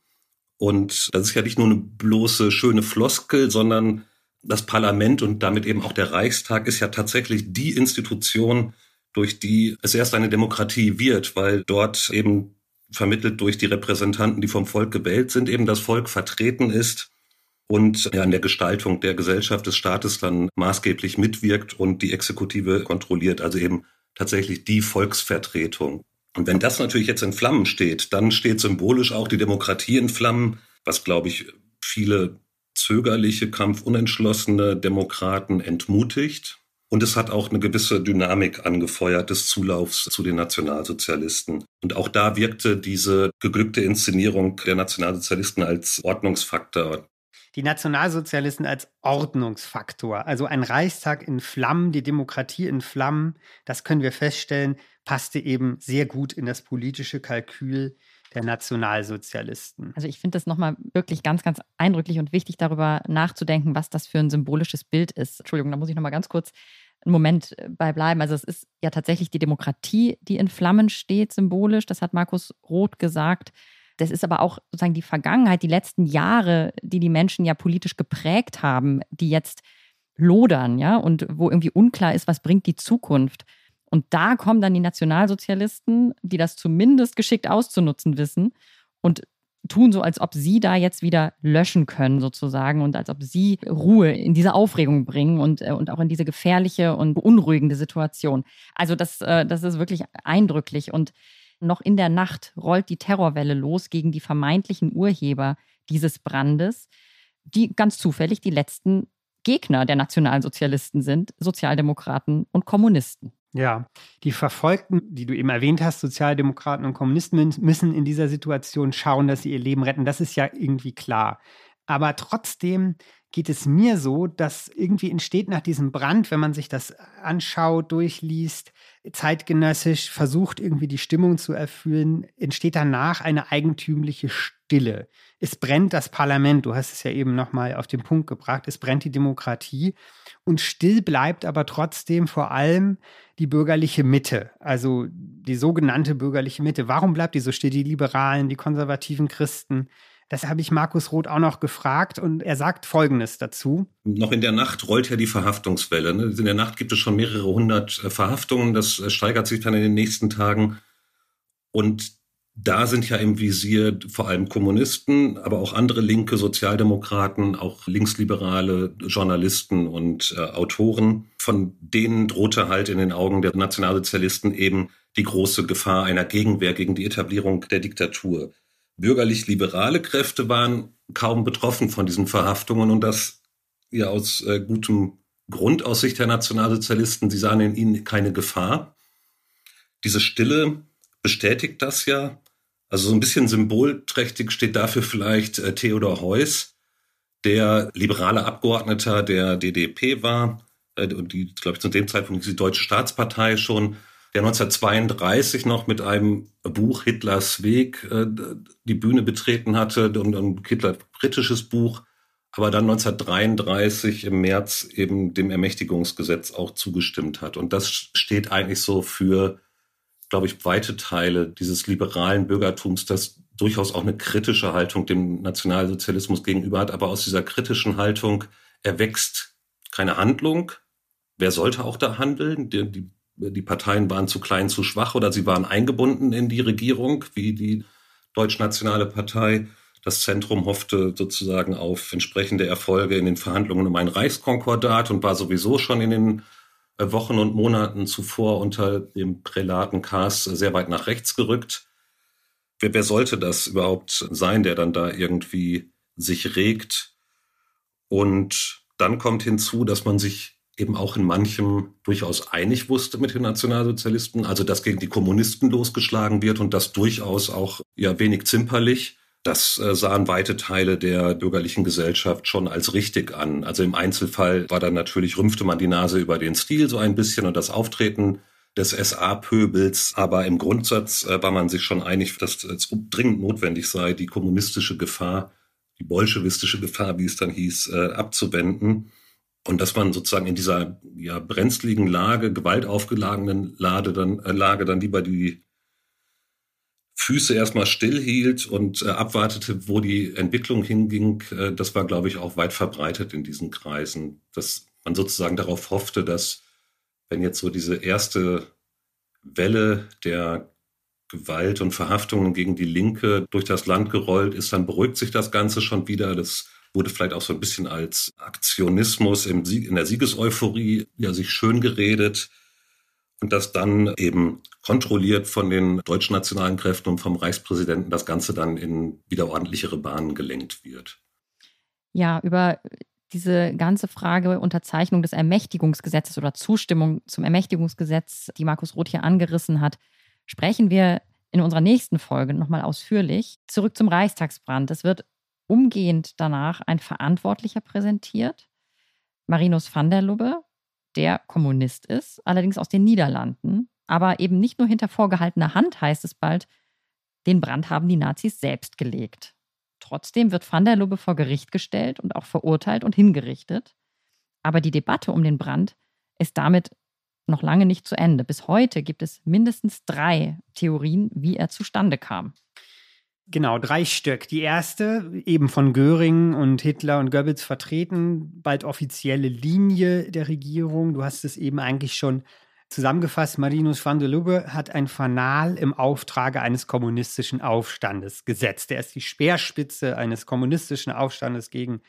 Und das ist ja nicht nur eine bloße schöne Floskel, sondern das Parlament und damit eben auch der Reichstag ist ja tatsächlich die Institution, durch die es erst eine Demokratie wird, weil dort eben vermittelt durch die Repräsentanten, die vom Volk gewählt sind, eben das Volk vertreten ist und ja, an der Gestaltung der Gesellschaft des Staates dann maßgeblich mitwirkt und die Exekutive kontrolliert, also eben tatsächlich die Volksvertretung. Und wenn das natürlich jetzt in Flammen steht, dann steht symbolisch auch die Demokratie in Flammen, was, glaube ich, viele zögerliche, kampfunentschlossene Demokraten entmutigt. Und es hat auch eine gewisse Dynamik angefeuert des Zulaufs zu den Nationalsozialisten. Und auch da wirkte diese geglückte Inszenierung der Nationalsozialisten als Ordnungsfaktor. Die Nationalsozialisten als Ordnungsfaktor, also ein Reichstag in Flammen, die Demokratie in Flammen, das können wir feststellen, passte eben sehr gut in das politische Kalkül der Nationalsozialisten. Also ich finde das nochmal wirklich ganz, ganz eindrücklich und wichtig, darüber nachzudenken, was das für ein symbolisches Bild ist. Entschuldigung, da muss ich nochmal ganz kurz einen Moment äh, bei bleiben. Also es ist ja tatsächlich die Demokratie, die in Flammen steht, symbolisch. Das hat Markus Roth gesagt. Das ist aber auch sozusagen die Vergangenheit, die letzten Jahre, die die Menschen ja politisch geprägt haben, die jetzt lodern, ja, und wo irgendwie unklar ist, was bringt die Zukunft. Und da kommen dann die Nationalsozialisten, die das zumindest geschickt auszunutzen wissen und tun so, als ob sie da jetzt wieder löschen können, sozusagen, und als ob sie Ruhe in diese Aufregung bringen und, äh, und auch in diese gefährliche und beunruhigende Situation. Also, das, äh, das ist wirklich eindrücklich. Und noch in der Nacht rollt die Terrorwelle los gegen die vermeintlichen Urheber dieses Brandes, die ganz zufällig die letzten Gegner der Nationalsozialisten sind, Sozialdemokraten und Kommunisten. Ja, die Verfolgten, die du eben erwähnt hast, Sozialdemokraten und Kommunisten müssen in dieser Situation schauen, dass sie ihr Leben retten. Das ist ja irgendwie klar. Aber trotzdem geht es mir so, dass irgendwie entsteht nach diesem Brand, wenn man sich das anschaut, durchliest, zeitgenössisch versucht, irgendwie die Stimmung zu erfüllen, entsteht danach eine eigentümliche Stille. Es brennt das Parlament, du hast es ja eben nochmal auf den Punkt gebracht, es brennt die Demokratie und still bleibt aber trotzdem vor allem die bürgerliche Mitte, also die sogenannte bürgerliche Mitte. Warum bleibt die so still? Die Liberalen, die konservativen Christen, das habe ich Markus Roth auch noch gefragt und er sagt Folgendes dazu. Noch in der Nacht rollt ja die Verhaftungswelle. Ne? In der Nacht gibt es schon mehrere hundert äh, Verhaftungen. Das äh, steigert sich dann in den nächsten Tagen. Und da sind ja im Visier vor allem Kommunisten, aber auch andere linke Sozialdemokraten, auch linksliberale Journalisten und äh, Autoren. Von denen drohte halt in den Augen der Nationalsozialisten eben die große Gefahr einer Gegenwehr gegen die Etablierung der Diktatur bürgerlich-liberale Kräfte waren kaum betroffen von diesen Verhaftungen und das ja aus äh, gutem Grund aus Sicht der Nationalsozialisten. Sie sahen in ihnen keine Gefahr. Diese Stille bestätigt das ja. Also so ein bisschen symbolträchtig steht dafür vielleicht äh, Theodor Heuss, der liberale Abgeordneter der DDP war äh, und die, glaube ich, zu dem Zeitpunkt die Deutsche Staatspartei schon der 1932 noch mit einem Buch Hitlers Weg äh, die Bühne betreten hatte und ein Hitler britisches Buch, aber dann 1933 im März eben dem Ermächtigungsgesetz auch zugestimmt hat. Und das steht eigentlich so für, glaube ich, weite Teile dieses liberalen Bürgertums, das durchaus auch eine kritische Haltung dem Nationalsozialismus gegenüber hat. Aber aus dieser kritischen Haltung erwächst keine Handlung. Wer sollte auch da handeln? Die, die die Parteien waren zu klein, zu schwach oder sie waren eingebunden in die Regierung, wie die Deutschnationale Partei. Das Zentrum hoffte sozusagen auf entsprechende Erfolge in den Verhandlungen um ein Reichskonkordat und war sowieso schon in den äh, Wochen und Monaten zuvor unter dem Prälaten Kaas sehr weit nach rechts gerückt. Wer, wer sollte das überhaupt sein, der dann da irgendwie sich regt? Und dann kommt hinzu, dass man sich eben auch in manchem durchaus einig wusste mit den Nationalsozialisten, also dass gegen die Kommunisten losgeschlagen wird und das durchaus auch ja wenig zimperlich. Das äh, sahen weite Teile der bürgerlichen Gesellschaft schon als richtig an. Also im Einzelfall war dann natürlich, rümpfte man die Nase über den Stil so ein bisschen und das Auftreten des SA-Pöbels. Aber im Grundsatz äh, war man sich schon einig, dass es dringend notwendig sei, die kommunistische Gefahr, die bolschewistische Gefahr, wie es dann hieß, äh, abzuwenden. Und dass man sozusagen in dieser ja, brenzligen Lage, gewaltaufgeladenen Lage dann, äh, Lage dann lieber die Füße erstmal stillhielt und äh, abwartete, wo die Entwicklung hinging, äh, das war, glaube ich, auch weit verbreitet in diesen Kreisen, dass man sozusagen darauf hoffte, dass wenn jetzt so diese erste Welle der Gewalt und Verhaftungen gegen die Linke durch das Land gerollt ist, dann beruhigt sich das Ganze schon wieder. Das wurde vielleicht auch so ein bisschen als Aktionismus im Sieg, in der Siegeseuphorie ja sich schön geredet und dass dann eben kontrolliert von den deutschen nationalen Kräften und vom Reichspräsidenten das Ganze dann in wieder ordentlichere Bahnen gelenkt wird. Ja, über diese ganze Frage Unterzeichnung des Ermächtigungsgesetzes oder Zustimmung zum Ermächtigungsgesetz, die Markus Roth hier angerissen hat, sprechen wir in unserer nächsten Folge nochmal ausführlich. Zurück zum Reichstagsbrand. Es wird umgehend danach ein Verantwortlicher präsentiert, Marinus van der Lubbe, der Kommunist ist, allerdings aus den Niederlanden. Aber eben nicht nur hinter vorgehaltener Hand heißt es bald, den Brand haben die Nazis selbst gelegt. Trotzdem wird van der Lubbe vor Gericht gestellt und auch verurteilt und hingerichtet. Aber die Debatte um den Brand ist damit noch lange nicht zu Ende. Bis heute gibt es mindestens drei Theorien, wie er zustande kam. Genau, drei Stück. Die erste, eben von Göring und Hitler und Goebbels vertreten, bald offizielle Linie der Regierung. Du hast es eben eigentlich schon zusammengefasst. Marinus van der Lubbe hat ein Fanal im Auftrage eines kommunistischen Aufstandes gesetzt. Er ist die Speerspitze eines kommunistischen Aufstandes gegen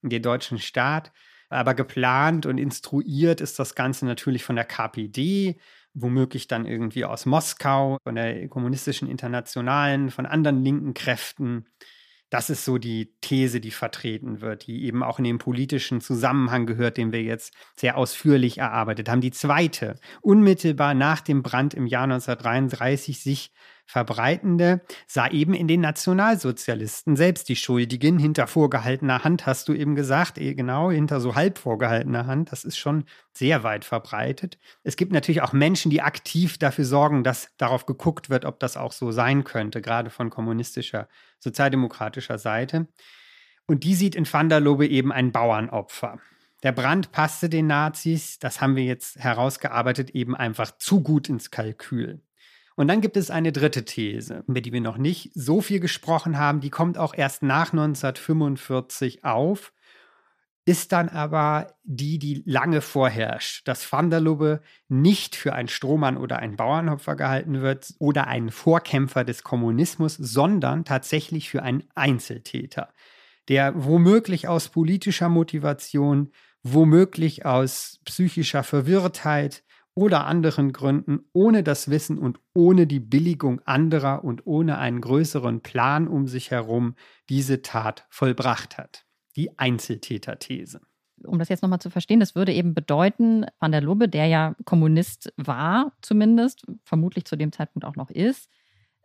den deutschen Staat. Aber geplant und instruiert ist das Ganze natürlich von der KPD womöglich dann irgendwie aus Moskau, von der kommunistischen Internationalen, von anderen linken Kräften. Das ist so die These, die vertreten wird, die eben auch in den politischen Zusammenhang gehört, den wir jetzt sehr ausführlich erarbeitet haben. Die zweite, unmittelbar nach dem Brand im Jahr 1933 sich verbreitende, sah eben in den Nationalsozialisten selbst die Schuldigen. Hinter vorgehaltener Hand hast du eben gesagt, eh, genau, hinter so halb vorgehaltener Hand. Das ist schon sehr weit verbreitet. Es gibt natürlich auch Menschen, die aktiv dafür sorgen, dass darauf geguckt wird, ob das auch so sein könnte, gerade von kommunistischer, sozialdemokratischer Seite. Und die sieht in Van der Lobe eben ein Bauernopfer. Der Brand passte den Nazis, das haben wir jetzt herausgearbeitet, eben einfach zu gut ins Kalkül. Und dann gibt es eine dritte These, über die wir noch nicht so viel gesprochen haben. Die kommt auch erst nach 1945 auf, ist dann aber die, die lange vorherrscht, dass Van der Lubbe nicht für einen Strohmann oder einen Bauernopfer gehalten wird oder einen Vorkämpfer des Kommunismus, sondern tatsächlich für einen Einzeltäter, der womöglich aus politischer Motivation, womöglich aus psychischer Verwirrtheit, oder anderen Gründen ohne das Wissen und ohne die Billigung anderer und ohne einen größeren Plan um sich herum diese Tat vollbracht hat. Die Einzeltäterthese. Um das jetzt nochmal zu verstehen, das würde eben bedeuten, Van der Lubbe, der ja Kommunist war zumindest, vermutlich zu dem Zeitpunkt auch noch ist,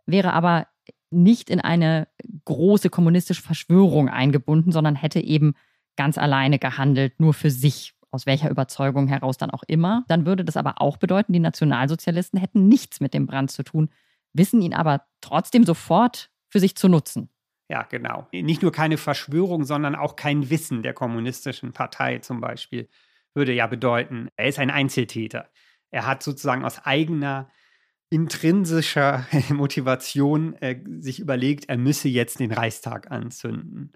wäre aber nicht in eine große kommunistische Verschwörung eingebunden, sondern hätte eben ganz alleine gehandelt, nur für sich aus welcher Überzeugung heraus dann auch immer. Dann würde das aber auch bedeuten, die Nationalsozialisten hätten nichts mit dem Brand zu tun, wissen ihn aber trotzdem sofort für sich zu nutzen. Ja, genau. Nicht nur keine Verschwörung, sondern auch kein Wissen der kommunistischen Partei zum Beispiel würde ja bedeuten, er ist ein Einzeltäter. Er hat sozusagen aus eigener intrinsischer Motivation äh, sich überlegt, er müsse jetzt den Reichstag anzünden.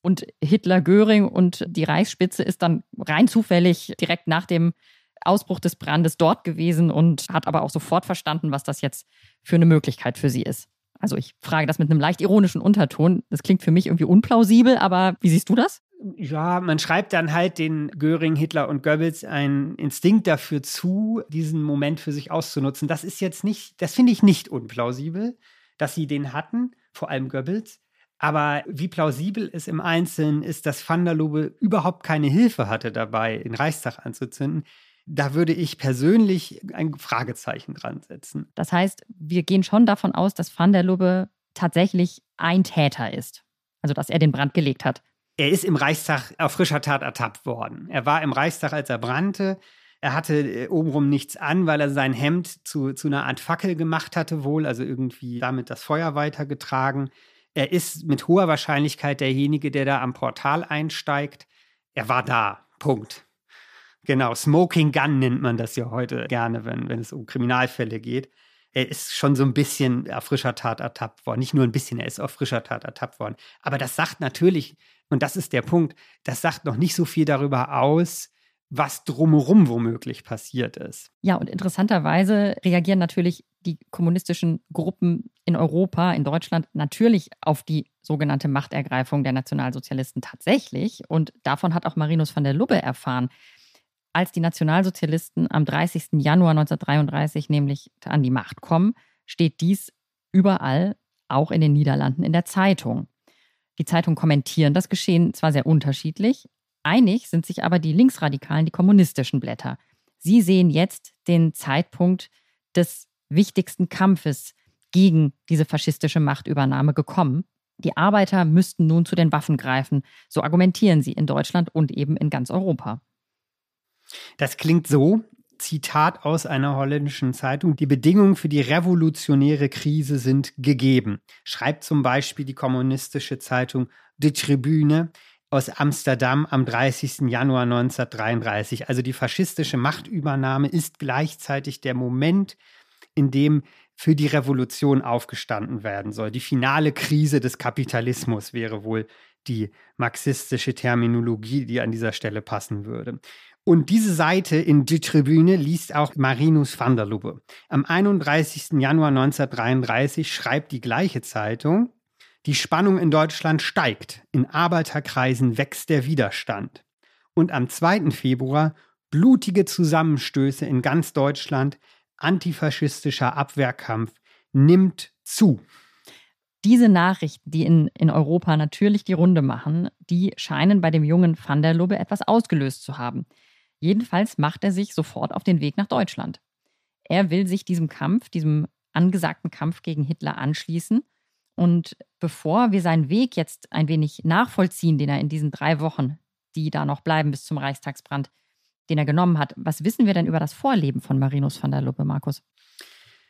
Und Hitler, Göring und die Reichsspitze ist dann rein zufällig direkt nach dem Ausbruch des Brandes dort gewesen und hat aber auch sofort verstanden, was das jetzt für eine Möglichkeit für sie ist. Also ich frage das mit einem leicht ironischen Unterton. Das klingt für mich irgendwie unplausibel, aber wie siehst du das? Ja, man schreibt dann halt den Göring, Hitler und Goebbels einen Instinkt dafür zu, diesen Moment für sich auszunutzen. Das ist jetzt nicht, das finde ich nicht unplausibel, dass sie den hatten, vor allem Goebbels. Aber wie plausibel es im Einzelnen ist, dass Van der Lubbe überhaupt keine Hilfe hatte dabei, den Reichstag anzuzünden, da würde ich persönlich ein Fragezeichen dran setzen. Das heißt, wir gehen schon davon aus, dass Van der Lubbe tatsächlich ein Täter ist. Also, dass er den Brand gelegt hat. Er ist im Reichstag auf frischer Tat ertappt worden. Er war im Reichstag, als er brannte. Er hatte äh, obenrum nichts an, weil er sein Hemd zu, zu einer Art Fackel gemacht hatte, wohl, also irgendwie damit das Feuer weitergetragen. Er ist mit hoher Wahrscheinlichkeit derjenige, der da am Portal einsteigt. Er war da. Punkt. Genau, Smoking Gun nennt man das ja heute gerne, wenn, wenn es um Kriminalfälle geht. er ist schon so ein bisschen auf frischer Tat ertappt worden. Nicht nur ein bisschen, er ist auf frischer Tat ertappt worden. Aber das sagt natürlich, und das ist der Punkt, das sagt noch nicht so viel darüber aus, was drumherum womöglich passiert ist. Ja, und interessanterweise reagieren natürlich die kommunistischen Gruppen in Europa, in Deutschland natürlich auf die sogenannte Machtergreifung der Nationalsozialisten tatsächlich. Und davon hat auch Marinus van der Lubbe erfahren. Als die Nationalsozialisten am 30. Januar 1933 nämlich an die Macht kommen, steht dies überall, auch in den Niederlanden, in der Zeitung. Die Zeitungen kommentieren das Geschehen zwar sehr unterschiedlich, einig sind sich aber die Linksradikalen, die kommunistischen Blätter. Sie sehen jetzt den Zeitpunkt des wichtigsten Kampfes gegen diese faschistische Machtübernahme gekommen. Die Arbeiter müssten nun zu den Waffen greifen, so argumentieren sie in Deutschland und eben in ganz Europa. Das klingt so, Zitat aus einer holländischen Zeitung, die Bedingungen für die revolutionäre Krise sind gegeben. Schreibt zum Beispiel die kommunistische Zeitung De Tribüne aus Amsterdam am 30. Januar 1933. Also die faschistische Machtübernahme ist gleichzeitig der Moment, in dem für die Revolution aufgestanden werden soll. Die finale Krise des Kapitalismus wäre wohl die marxistische Terminologie, die an dieser Stelle passen würde. Und diese Seite in Die Tribüne liest auch Marinus van der Lubbe. Am 31. Januar 1933 schreibt die gleiche Zeitung, die Spannung in Deutschland steigt, in Arbeiterkreisen wächst der Widerstand. Und am 2. Februar blutige Zusammenstöße in ganz Deutschland, antifaschistischer Abwehrkampf nimmt zu. Diese Nachrichten, die in, in Europa natürlich die Runde machen, die scheinen bei dem jungen Van der Lubbe etwas ausgelöst zu haben. Jedenfalls macht er sich sofort auf den Weg nach Deutschland. Er will sich diesem Kampf, diesem angesagten Kampf gegen Hitler anschließen. Und bevor wir seinen Weg jetzt ein wenig nachvollziehen, den er in diesen drei Wochen, die da noch bleiben bis zum Reichstagsbrand, den er genommen hat, was wissen wir denn über das Vorleben von Marinus van der Luppe, Markus?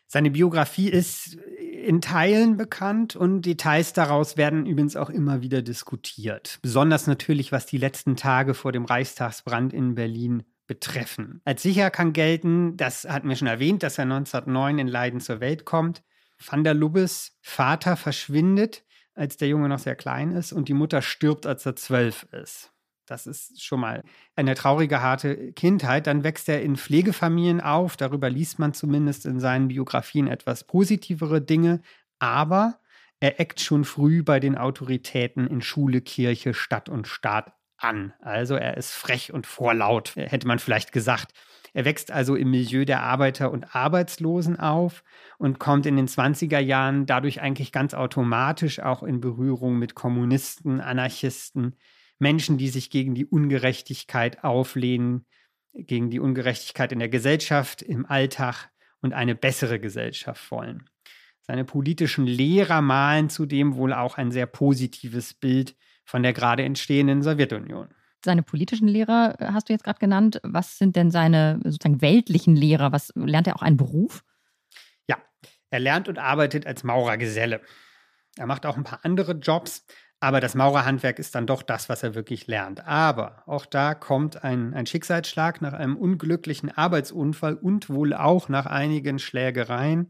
Seine Biografie ist in Teilen bekannt und Details daraus werden übrigens auch immer wieder diskutiert. Besonders natürlich, was die letzten Tage vor dem Reichstagsbrand in Berlin betreffen. Als sicher kann gelten, das hatten wir schon erwähnt, dass er 1909 in Leiden zur Welt kommt. Van der Lubbes Vater verschwindet, als der Junge noch sehr klein ist und die Mutter stirbt, als er zwölf ist. Das ist schon mal eine traurige, harte Kindheit. Dann wächst er in Pflegefamilien auf. Darüber liest man zumindest in seinen Biografien etwas positivere Dinge. Aber er eckt schon früh bei den Autoritäten in Schule, Kirche, Stadt und Staat an. Also er ist frech und vorlaut, hätte man vielleicht gesagt. Er wächst also im Milieu der Arbeiter und Arbeitslosen auf und kommt in den 20er Jahren dadurch eigentlich ganz automatisch auch in Berührung mit Kommunisten, Anarchisten, Menschen, die sich gegen die Ungerechtigkeit auflehnen, gegen die Ungerechtigkeit in der Gesellschaft, im Alltag und eine bessere Gesellschaft wollen. Seine politischen Lehrer malen zudem wohl auch ein sehr positives Bild von der gerade entstehenden Sowjetunion. Seine politischen Lehrer hast du jetzt gerade genannt. Was sind denn seine sozusagen weltlichen Lehrer? Was lernt er auch einen Beruf? Ja, er lernt und arbeitet als Maurergeselle. Er macht auch ein paar andere Jobs, aber das Maurerhandwerk ist dann doch das, was er wirklich lernt. Aber auch da kommt ein, ein Schicksalsschlag nach einem unglücklichen Arbeitsunfall und wohl auch nach einigen Schlägereien.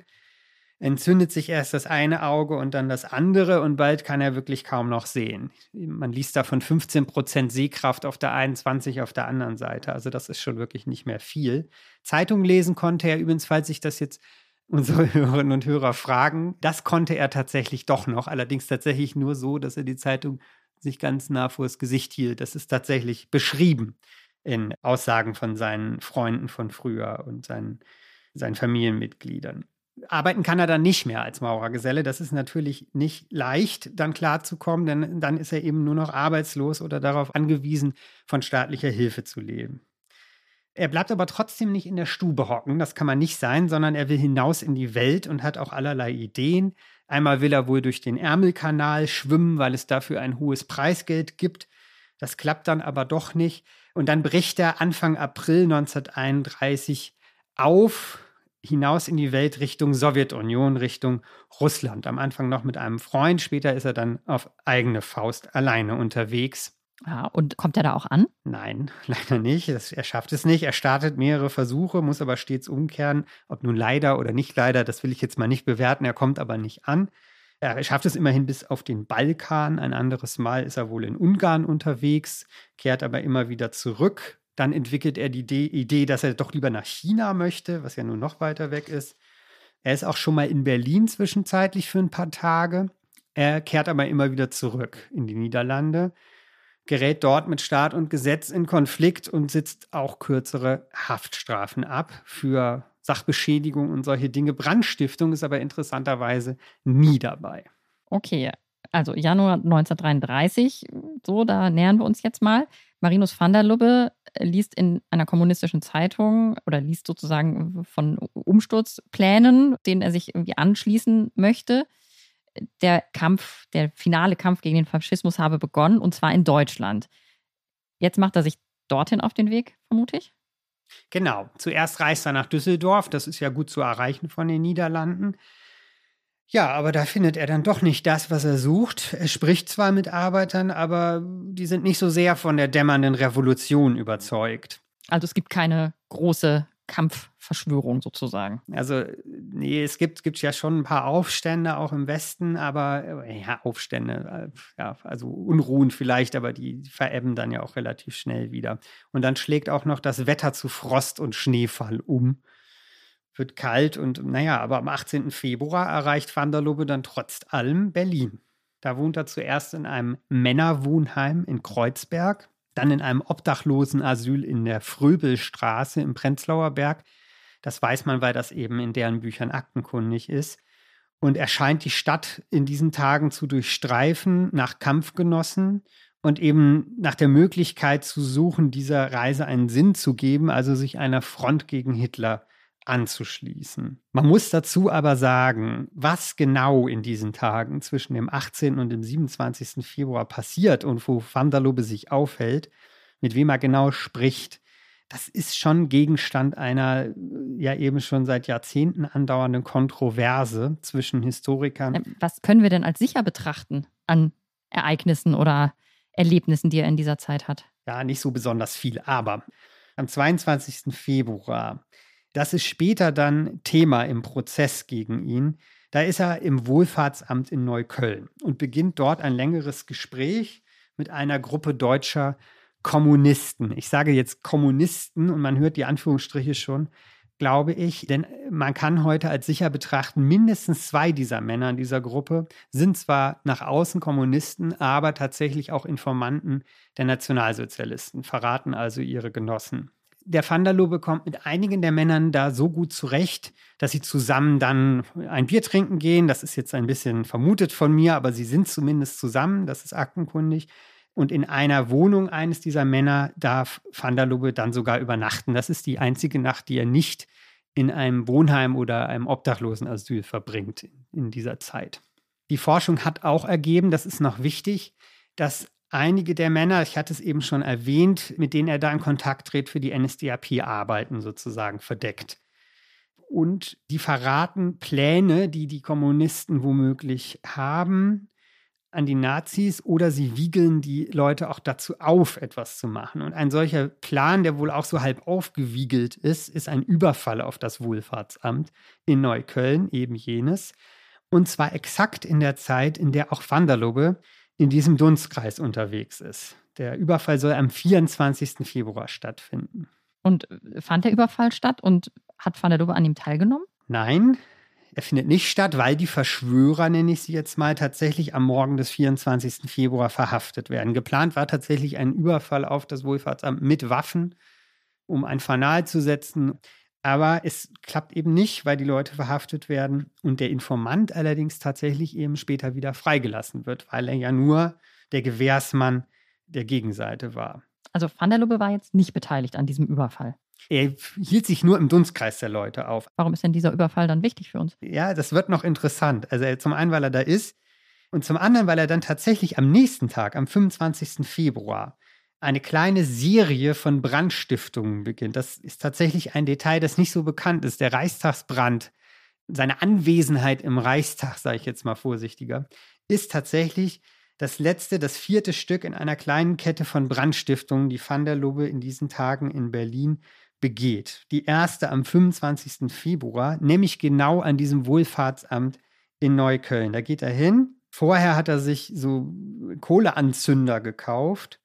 Entzündet sich erst das eine Auge und dann das andere und bald kann er wirklich kaum noch sehen. Man liest da von 15 Prozent Sehkraft auf der einen, 20 auf der anderen Seite. Also das ist schon wirklich nicht mehr viel. Zeitung lesen konnte er übrigens, falls sich das jetzt unsere Hörerinnen und Hörer fragen. Das konnte er tatsächlich doch noch, allerdings tatsächlich nur so, dass er die Zeitung sich ganz nah vor das Gesicht hielt. Das ist tatsächlich beschrieben in Aussagen von seinen Freunden von früher und seinen, seinen Familienmitgliedern. Arbeiten kann er dann nicht mehr als Maurergeselle. Das ist natürlich nicht leicht, dann klarzukommen, denn dann ist er eben nur noch arbeitslos oder darauf angewiesen, von staatlicher Hilfe zu leben. Er bleibt aber trotzdem nicht in der Stube hocken, das kann man nicht sein, sondern er will hinaus in die Welt und hat auch allerlei Ideen. Einmal will er wohl durch den Ärmelkanal schwimmen, weil es dafür ein hohes Preisgeld gibt. Das klappt dann aber doch nicht. Und dann bricht er Anfang April 1931 auf, hinaus in die Welt Richtung Sowjetunion, Richtung Russland. Am Anfang noch mit einem Freund, später ist er dann auf eigene Faust alleine unterwegs. Ja, und kommt er da auch an? Nein, leider nicht. er schafft es nicht. Er startet mehrere Versuche, muss aber stets umkehren. Ob nun leider oder nicht leider, das will ich jetzt mal nicht bewerten. Er kommt aber nicht an. Er schafft es immerhin bis auf den Balkan. Ein anderes Mal ist er wohl in Ungarn unterwegs, kehrt aber immer wieder zurück. Dann entwickelt er die Idee, dass er doch lieber nach China möchte, was ja nun noch weiter weg ist. Er ist auch schon mal in Berlin zwischenzeitlich für ein paar Tage. Er kehrt aber immer wieder zurück in die Niederlande, gerät dort mit Staat und Gesetz in Konflikt und sitzt auch kürzere Haftstrafen ab für Sachbeschädigung und solche Dinge. Brandstiftung ist aber interessanterweise nie dabei. Okay, also Januar 1933, so, da nähern wir uns jetzt mal. Marinus van der Lubbe liest in einer kommunistischen Zeitung oder liest sozusagen von Umsturzplänen, denen er sich irgendwie anschließen möchte. Der Kampf, der finale Kampf gegen den Faschismus habe begonnen und zwar in Deutschland. Jetzt macht er sich dorthin auf den Weg, vermute ich. Genau. Zuerst reist er nach Düsseldorf. Das ist ja gut zu erreichen von den Niederlanden. Ja, aber da findet er dann doch nicht das, was er sucht. Er spricht zwar mit Arbeitern, aber die sind nicht so sehr von der dämmernden Revolution überzeugt. Also es gibt keine große Kampfverschwörung sozusagen. Also, nee, es gibt, gibt ja schon ein paar Aufstände auch im Westen, aber ja, Aufstände, äh, ja, also Unruhen vielleicht, aber die verebben dann ja auch relativ schnell wieder. Und dann schlägt auch noch das Wetter zu Frost und Schneefall um. Wird kalt und naja, aber am 18. Februar erreicht Van der Lubbe dann trotz allem Berlin. Da wohnt er zuerst in einem Männerwohnheim in Kreuzberg dann in einem Obdachlosenasyl in der Fröbelstraße im Prenzlauer Berg. Das weiß man, weil das eben in deren Büchern aktenkundig ist. Und er scheint die Stadt in diesen Tagen zu durchstreifen nach Kampfgenossen und eben nach der Möglichkeit zu suchen, dieser Reise einen Sinn zu geben, also sich einer Front gegen Hitler anzuschließen. Man muss dazu aber sagen, was genau in diesen Tagen zwischen dem 18. und dem 27. Februar passiert und wo Van der Lubbe sich aufhält, mit wem er genau spricht, das ist schon Gegenstand einer ja eben schon seit Jahrzehnten andauernden Kontroverse zwischen Historikern. Ähm, was können wir denn als sicher betrachten an Ereignissen oder Erlebnissen, die er in dieser Zeit hat? Ja, nicht so besonders viel, aber am 22. Februar das ist später dann Thema im Prozess gegen ihn. Da ist er im Wohlfahrtsamt in Neukölln und beginnt dort ein längeres Gespräch mit einer Gruppe deutscher Kommunisten. Ich sage jetzt Kommunisten und man hört die Anführungsstriche schon, glaube ich, denn man kann heute als sicher betrachten, mindestens zwei dieser Männer in dieser Gruppe sind zwar nach außen Kommunisten, aber tatsächlich auch Informanten der Nationalsozialisten, verraten also ihre Genossen der Van der Lubbe kommt mit einigen der Männern da so gut zurecht, dass sie zusammen dann ein Bier trinken gehen. Das ist jetzt ein bisschen vermutet von mir, aber sie sind zumindest zusammen, das ist aktenkundig. Und in einer Wohnung eines dieser Männer darf Van der Lubbe dann sogar übernachten. Das ist die einzige Nacht, die er nicht in einem Wohnheim oder einem Obdachlosenasyl verbringt in dieser Zeit. Die Forschung hat auch ergeben, das ist noch wichtig, dass einige der Männer, ich hatte es eben schon erwähnt, mit denen er da in Kontakt tritt, für die NSDAP arbeiten, sozusagen verdeckt. Und die verraten Pläne, die die Kommunisten womöglich haben an die Nazis oder sie wiegeln die Leute auch dazu auf, etwas zu machen. Und ein solcher Plan, der wohl auch so halb aufgewiegelt ist, ist ein Überfall auf das Wohlfahrtsamt in Neukölln, eben jenes. Und zwar exakt in der Zeit, in der auch Vanderlubbe in diesem Dunstkreis unterwegs ist. Der Überfall soll am 24. Februar stattfinden. Und äh, fand der Überfall statt und hat Van der Lubbe an ihm teilgenommen? Nein, er findet nicht statt, weil die Verschwörer, nenne ich sie jetzt mal, tatsächlich am Morgen des 24. Februar verhaftet werden. Geplant war tatsächlich ein Überfall auf das Wohlfahrtsamt mit Waffen, um ein Fanal zu setzen. Aber es klappt eben nicht, weil die Leute verhaftet werden und der Informant allerdings tatsächlich eben später wieder freigelassen wird, weil er ja nur der Gewährsmann der Gegenseite war. Also Van der Lubbe war jetzt nicht beteiligt an diesem Überfall. Er hielt sich nur im Dunstkreis der Leute auf. Warum ist denn dieser Überfall dann wichtig für uns? Ja, das wird noch interessant. Also zum einen, weil er da ist und zum anderen, weil er dann tatsächlich am nächsten Tag, am 25. Februar, eine kleine Serie von Brandstiftungen beginnt. Das ist tatsächlich ein Detail, das nicht so bekannt ist. Der Reichstagsbrand, seine Anwesenheit im Reichstag, sage ich jetzt mal vorsichtiger, ist tatsächlich das letzte, das vierte Stück in einer kleinen Kette von Brandstiftungen, die Van der Lubbe in diesen Tagen in Berlin begeht. Die erste am 25. Februar, nämlich genau an diesem Wohlfahrtsamt in Neukölln. Da geht er hin. Vorher hat er sich so Kohleanzünder gekauft,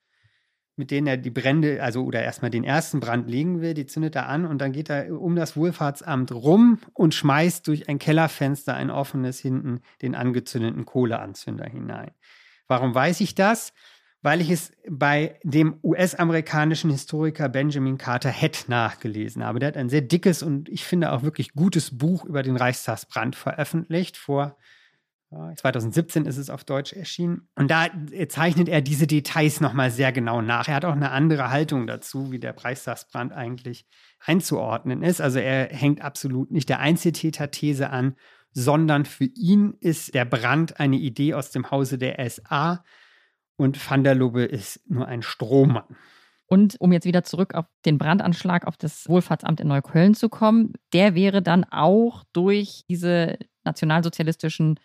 mit denen er die Brände, also oder erstmal den ersten Brand legen will, die zündet er an und dann geht er um das Wohlfahrtsamt rum und schmeißt durch ein Kellerfenster ein offenes hinten den angezündeten Kohleanzünder hinein. Warum weiß ich das? Weil ich es bei dem US-amerikanischen Historiker Benjamin Carter Head nachgelesen habe. Der hat ein sehr dickes und ich finde auch wirklich gutes Buch über den Reichstagsbrand veröffentlicht. Vor 2017 ist es auf Deutsch erschienen. Und da zeichnet er diese Details nochmal sehr genau nach. Er hat auch eine andere Haltung dazu, wie der Reichstagsbrand eigentlich einzuordnen ist. Also er hängt absolut nicht der Einzeltäter-These an, sondern für ihn ist der Brand eine Idee aus dem Hause der SA und Van der Lubbe ist nur ein Strohmann. Und um jetzt wieder zurück auf den Brandanschlag auf das Wohlfahrtsamt in Neukölln zu kommen, der wäre dann auch durch diese nationalsozialistischen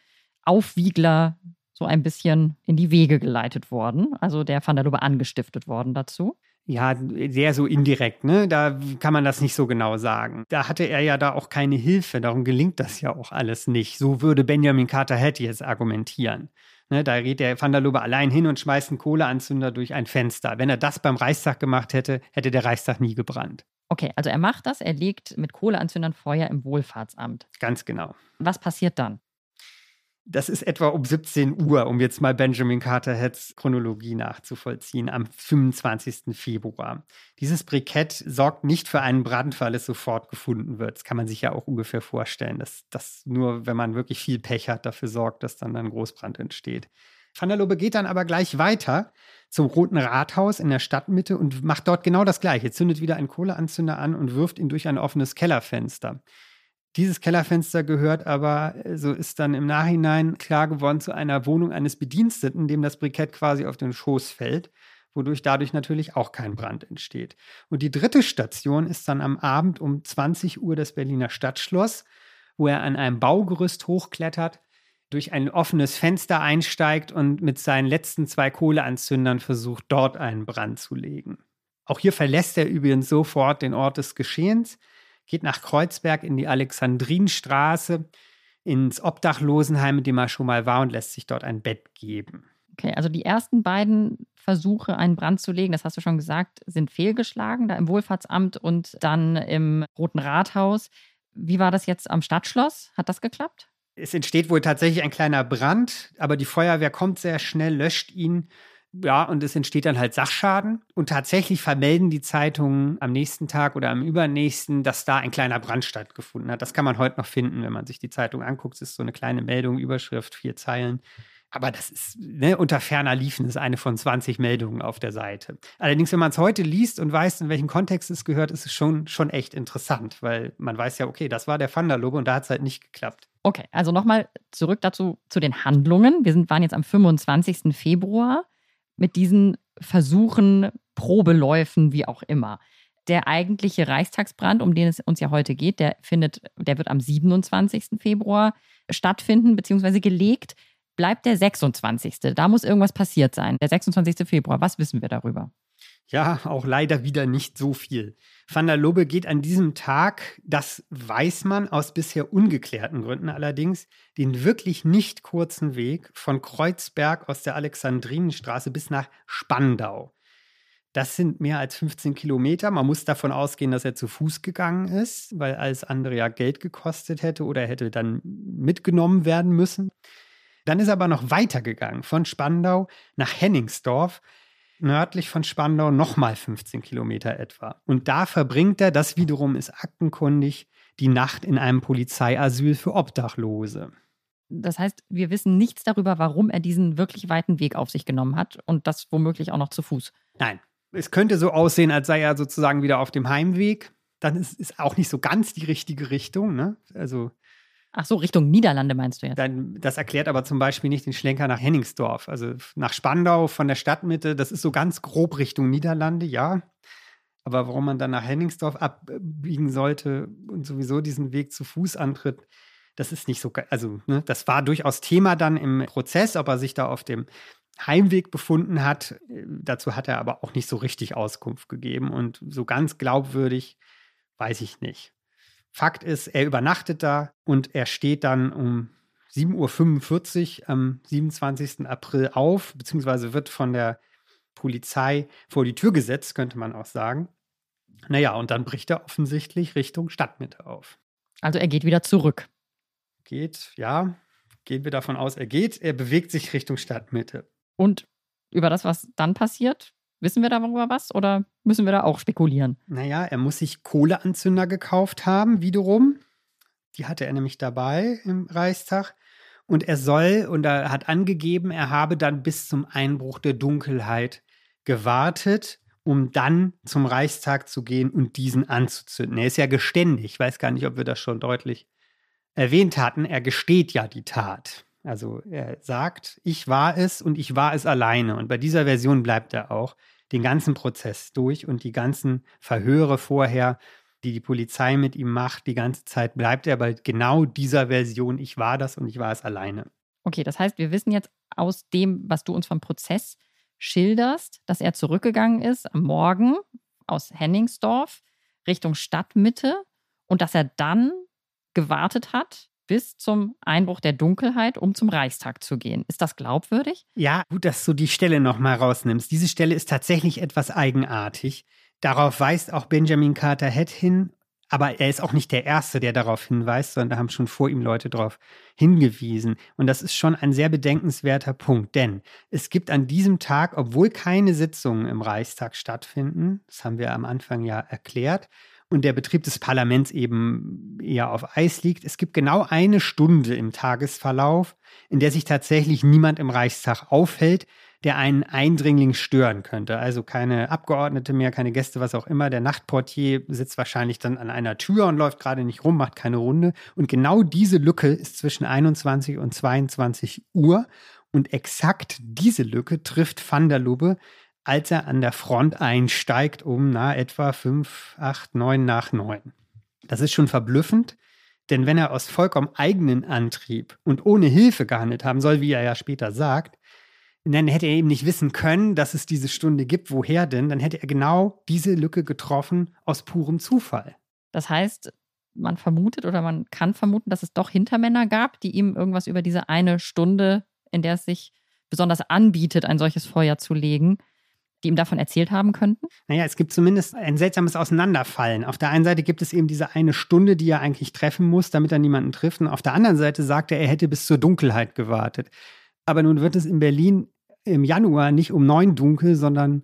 Aufwiegler so ein bisschen in die Wege geleitet worden. Also der Van der Lubbe angestiftet worden dazu. Ja, sehr so indirekt, ne? Da kann man das nicht so genau sagen. Da hatte er ja da auch keine Hilfe, darum gelingt das ja auch alles nicht. So würde Benjamin Carter Hattie jetzt argumentieren. Ne, da geht der Van der Lubbe allein hin und schmeißt einen Kohleanzünder durch ein Fenster. Wenn er das beim Reichstag gemacht hätte, hätte der Reichstag nie gebrannt. Okay, also er macht das, er legt mit Kohleanzündern Feuer im Wohlfahrtsamt. Ganz genau. Was passiert dann? Das ist etwa um 17 Uhr, um jetzt mal Benjamin Carter Heads Chronologie nachzuvollziehen, am 25. Februar. Dieses Brikett sorgt nicht für einen Brand, weil es sofort gefunden wird. Das kann man sich ja auch ungefähr vorstellen, dass das nur, wenn man wirklich viel Pech hat, dafür sorgt, dass dann ein Großbrand entsteht. Van der Lobe geht dann aber gleich weiter zum Roten Rathaus in der Stadtmitte und macht dort genau das Gleiche. Zündet wieder einen Kohleanzünder an und wirft ihn durch ein offenes Kellerfenster. Dieses Kellerfenster gehört aber, äh, so ist dann im Nachhinein klar geworden, zu einer Wohnung eines Bediensteten, dem das Brikett quasi auf den Schoß fällt, wodurch dadurch natürlich auch kein Brand entsteht. Und die dritte Station ist dann am Abend um 20 Uhr das Berliner Stadtschloss, wo er an einem Baugerüst hochklettert, durch ein offenes Fenster einsteigt und mit seinen letzten zwei Kohleanzündern versucht, dort einen Brand zu legen. Auch hier verlässt er übrigens sofort den Ort des Geschehens geht nach Kreuzberg in die Alexandrinstraße, ins Obdachlosenheim, in dem er schon mal war und lässt sich dort ein Bett geben. Okay, also die ersten beiden Versuche, einen Brand zu legen, das hast du schon gesagt, sind fehlgeschlagen, da im Wohlfahrtsamt und dann im Roten Rathaus. Wie war das jetzt am Stadtschloss? Hat das geklappt? Es entsteht wohl tatsächlich ein kleiner Brand, aber die Feuerwehr kommt sehr schnell, löscht ihn ja, und es entsteht dann halt Sachschaden. Und tatsächlich vermelden die Zeitungen am nächsten Tag oder am übernächsten, dass da ein kleiner Brand stattgefunden hat. Das kann man heute noch finden, wenn man sich die Zeitung anguckt. Es ist so eine kleine Meldung, Überschrift, vier Zeilen. Aber das ist ne, unter ferner Liefen, ist eine von 20 Meldungen auf der Seite. Allerdings, wenn man es heute liest und weiß, in welchem Kontext es gehört, ist es schon, schon echt interessant, weil man weiß ja, okay, das war der Vanderlobe und da hat es halt nicht geklappt. Okay, also nochmal zurück dazu zu den Handlungen. Wir sind, waren jetzt am 25. Februar mit diesen Versuchen, Probeläufen, wie auch immer. Der eigentliche Reichstagsbrand, um den es uns ja heute geht, der findet, der wird am 27. Februar stattfinden, beziehungsweise gelegt, bleibt der 26. Da muss irgendwas passiert sein. Der 26. Februar, was wissen wir darüber? Ja, auch leider wieder nicht so viel. Van der Lubbe geht an diesem Tag, das weiß man aus bisher ungeklärten Gründen allerdings, den wirklich nicht kurzen Weg von Kreuzberg aus der Alexandrinenstraße bis nach Spandau. Das sind mehr als 15 Kilometer. Man muss davon ausgehen, dass er zu Fuß gegangen ist, weil alles andere ja Geld gekostet hätte oder er hätte dann mitgenommen werden müssen. Dann ist er aber noch weitergegangen von Spandau nach Henningsdorf nördlich von Spandau nochmal 15 Kilometer etwa. Und da verbringt er, das wiederum ist aktenkundig, die Nacht in einem Polizeiasyl für Obdachlose. Das heißt, wir wissen nichts darüber, warum er diesen wirklich weiten Weg auf sich genommen hat und das womöglich auch noch zu Fuß. Nein, es könnte so aussehen, als sei er sozusagen wieder auf dem Heimweg. Dann ist es auch nicht so ganz die richtige Richtung. Ne? Also Ach so, Richtung Niederlande meinst du jetzt? Dann, das erklärt aber zum Beispiel nicht den Schlenker nach Henningsdorf. Also nach Spandau von der Stadtmitte, das ist so ganz grob Richtung Niederlande, ja. Aber warum man dann nach Henningsdorf abbiegen sollte und sowieso diesen Weg zu Fuß antritt, das ist nicht so, also ne, das war durchaus Thema dann im Prozess, ob er sich da auf dem Heimweg befunden hat. Dazu hat er aber auch nicht so richtig Auskunft gegeben und so ganz glaubwürdig weiß ich nicht. Fakt ist, er übernachtet da und er steht dann um 7.45 Uhr am 27. April auf, beziehungsweise wird von der Polizei vor die Tür gesetzt, könnte man auch sagen. Naja, und dann bricht er offensichtlich Richtung Stadtmitte auf. Also er geht wieder zurück. Geht, ja, gehen wir davon aus, er geht, er bewegt sich Richtung Stadtmitte. Und über das, was dann passiert, wissen wir darüber was oder müssen wir da auch spekulieren? Naja, er muss sich Kohleanzünder gekauft haben, wiederum. Die hatte er nämlich dabei im Reichstag. Und er soll, und er hat angegeben, er habe dann bis zum Einbruch der Dunkelheit gewartet, um dann zum Reichstag zu gehen und diesen anzuzünden. Er ist ja geständig. Ich weiß gar nicht, ob wir das schon deutlich erwähnt hatten. Er gesteht ja die Tat. Also er sagt, ich war es und ich war es alleine. Und bei dieser Version bleibt er auch den ganzen Prozess durch und die ganzen Verhöre vorher die die Polizei mit ihm macht, die ganze Zeit bleibt er bei genau dieser Version, ich war das und ich war es alleine. Okay, das heißt, wir wissen jetzt aus dem, was du uns vom Prozess schilderst, dass er zurückgegangen ist am Morgen aus Henningsdorf Richtung Stadtmitte und dass er dann gewartet hat bis zum Einbruch der Dunkelheit, um zum Reichstag zu gehen. Ist das glaubwürdig? Ja, gut, dass du die Stelle nochmal rausnimmst. Diese Stelle ist tatsächlich etwas eigenartig. Darauf weist auch Benjamin Carter Head hin, aber er ist auch nicht der Erste, der darauf hinweist, sondern da haben schon vor ihm Leute darauf hingewiesen. Und das ist schon ein sehr bedenkenswerter Punkt, denn es gibt an diesem Tag, obwohl keine Sitzungen im Reichstag stattfinden, das haben wir am Anfang ja erklärt, und der Betrieb des Parlaments eben eher auf Eis liegt. Es gibt genau eine Stunde im Tagesverlauf, in der sich tatsächlich niemand im Reichstag aufhält, der einen Eindringling stören könnte. Also keine Abgeordnete mehr, keine Gäste, was auch immer. Der Nachtportier sitzt wahrscheinlich dann an einer Tür und läuft gerade nicht rum, macht keine Runde. Und genau diese Lücke ist zwischen 21 und 22 Uhr. Und exakt diese Lücke trifft Van der Lubbe, als er an der Front einsteigt, um na etwa 5, 8, 9 nach 9. Das ist schon verblüffend, denn wenn er aus vollkommen eigenen Antrieb und ohne Hilfe gehandelt haben soll, wie er ja später sagt, dann hätte er eben nicht wissen können, dass es diese Stunde gibt. Woher denn? Dann hätte er genau diese Lücke getroffen aus purem Zufall. Das heißt, man vermutet oder man kann vermuten, dass es doch Hintermänner gab, die ihm irgendwas über diese eine Stunde, in der es sich besonders anbietet, ein solches Feuer zu legen, die ihm davon erzählt haben könnten? Naja, es gibt zumindest ein seltsames Auseinanderfallen. Auf der einen Seite gibt es eben diese eine Stunde, die er eigentlich treffen muss, damit er niemanden trifft. Und auf der anderen Seite sagt er, er hätte bis zur Dunkelheit gewartet. Aber nun wird es in Berlin im Januar nicht um neun dunkel, sondern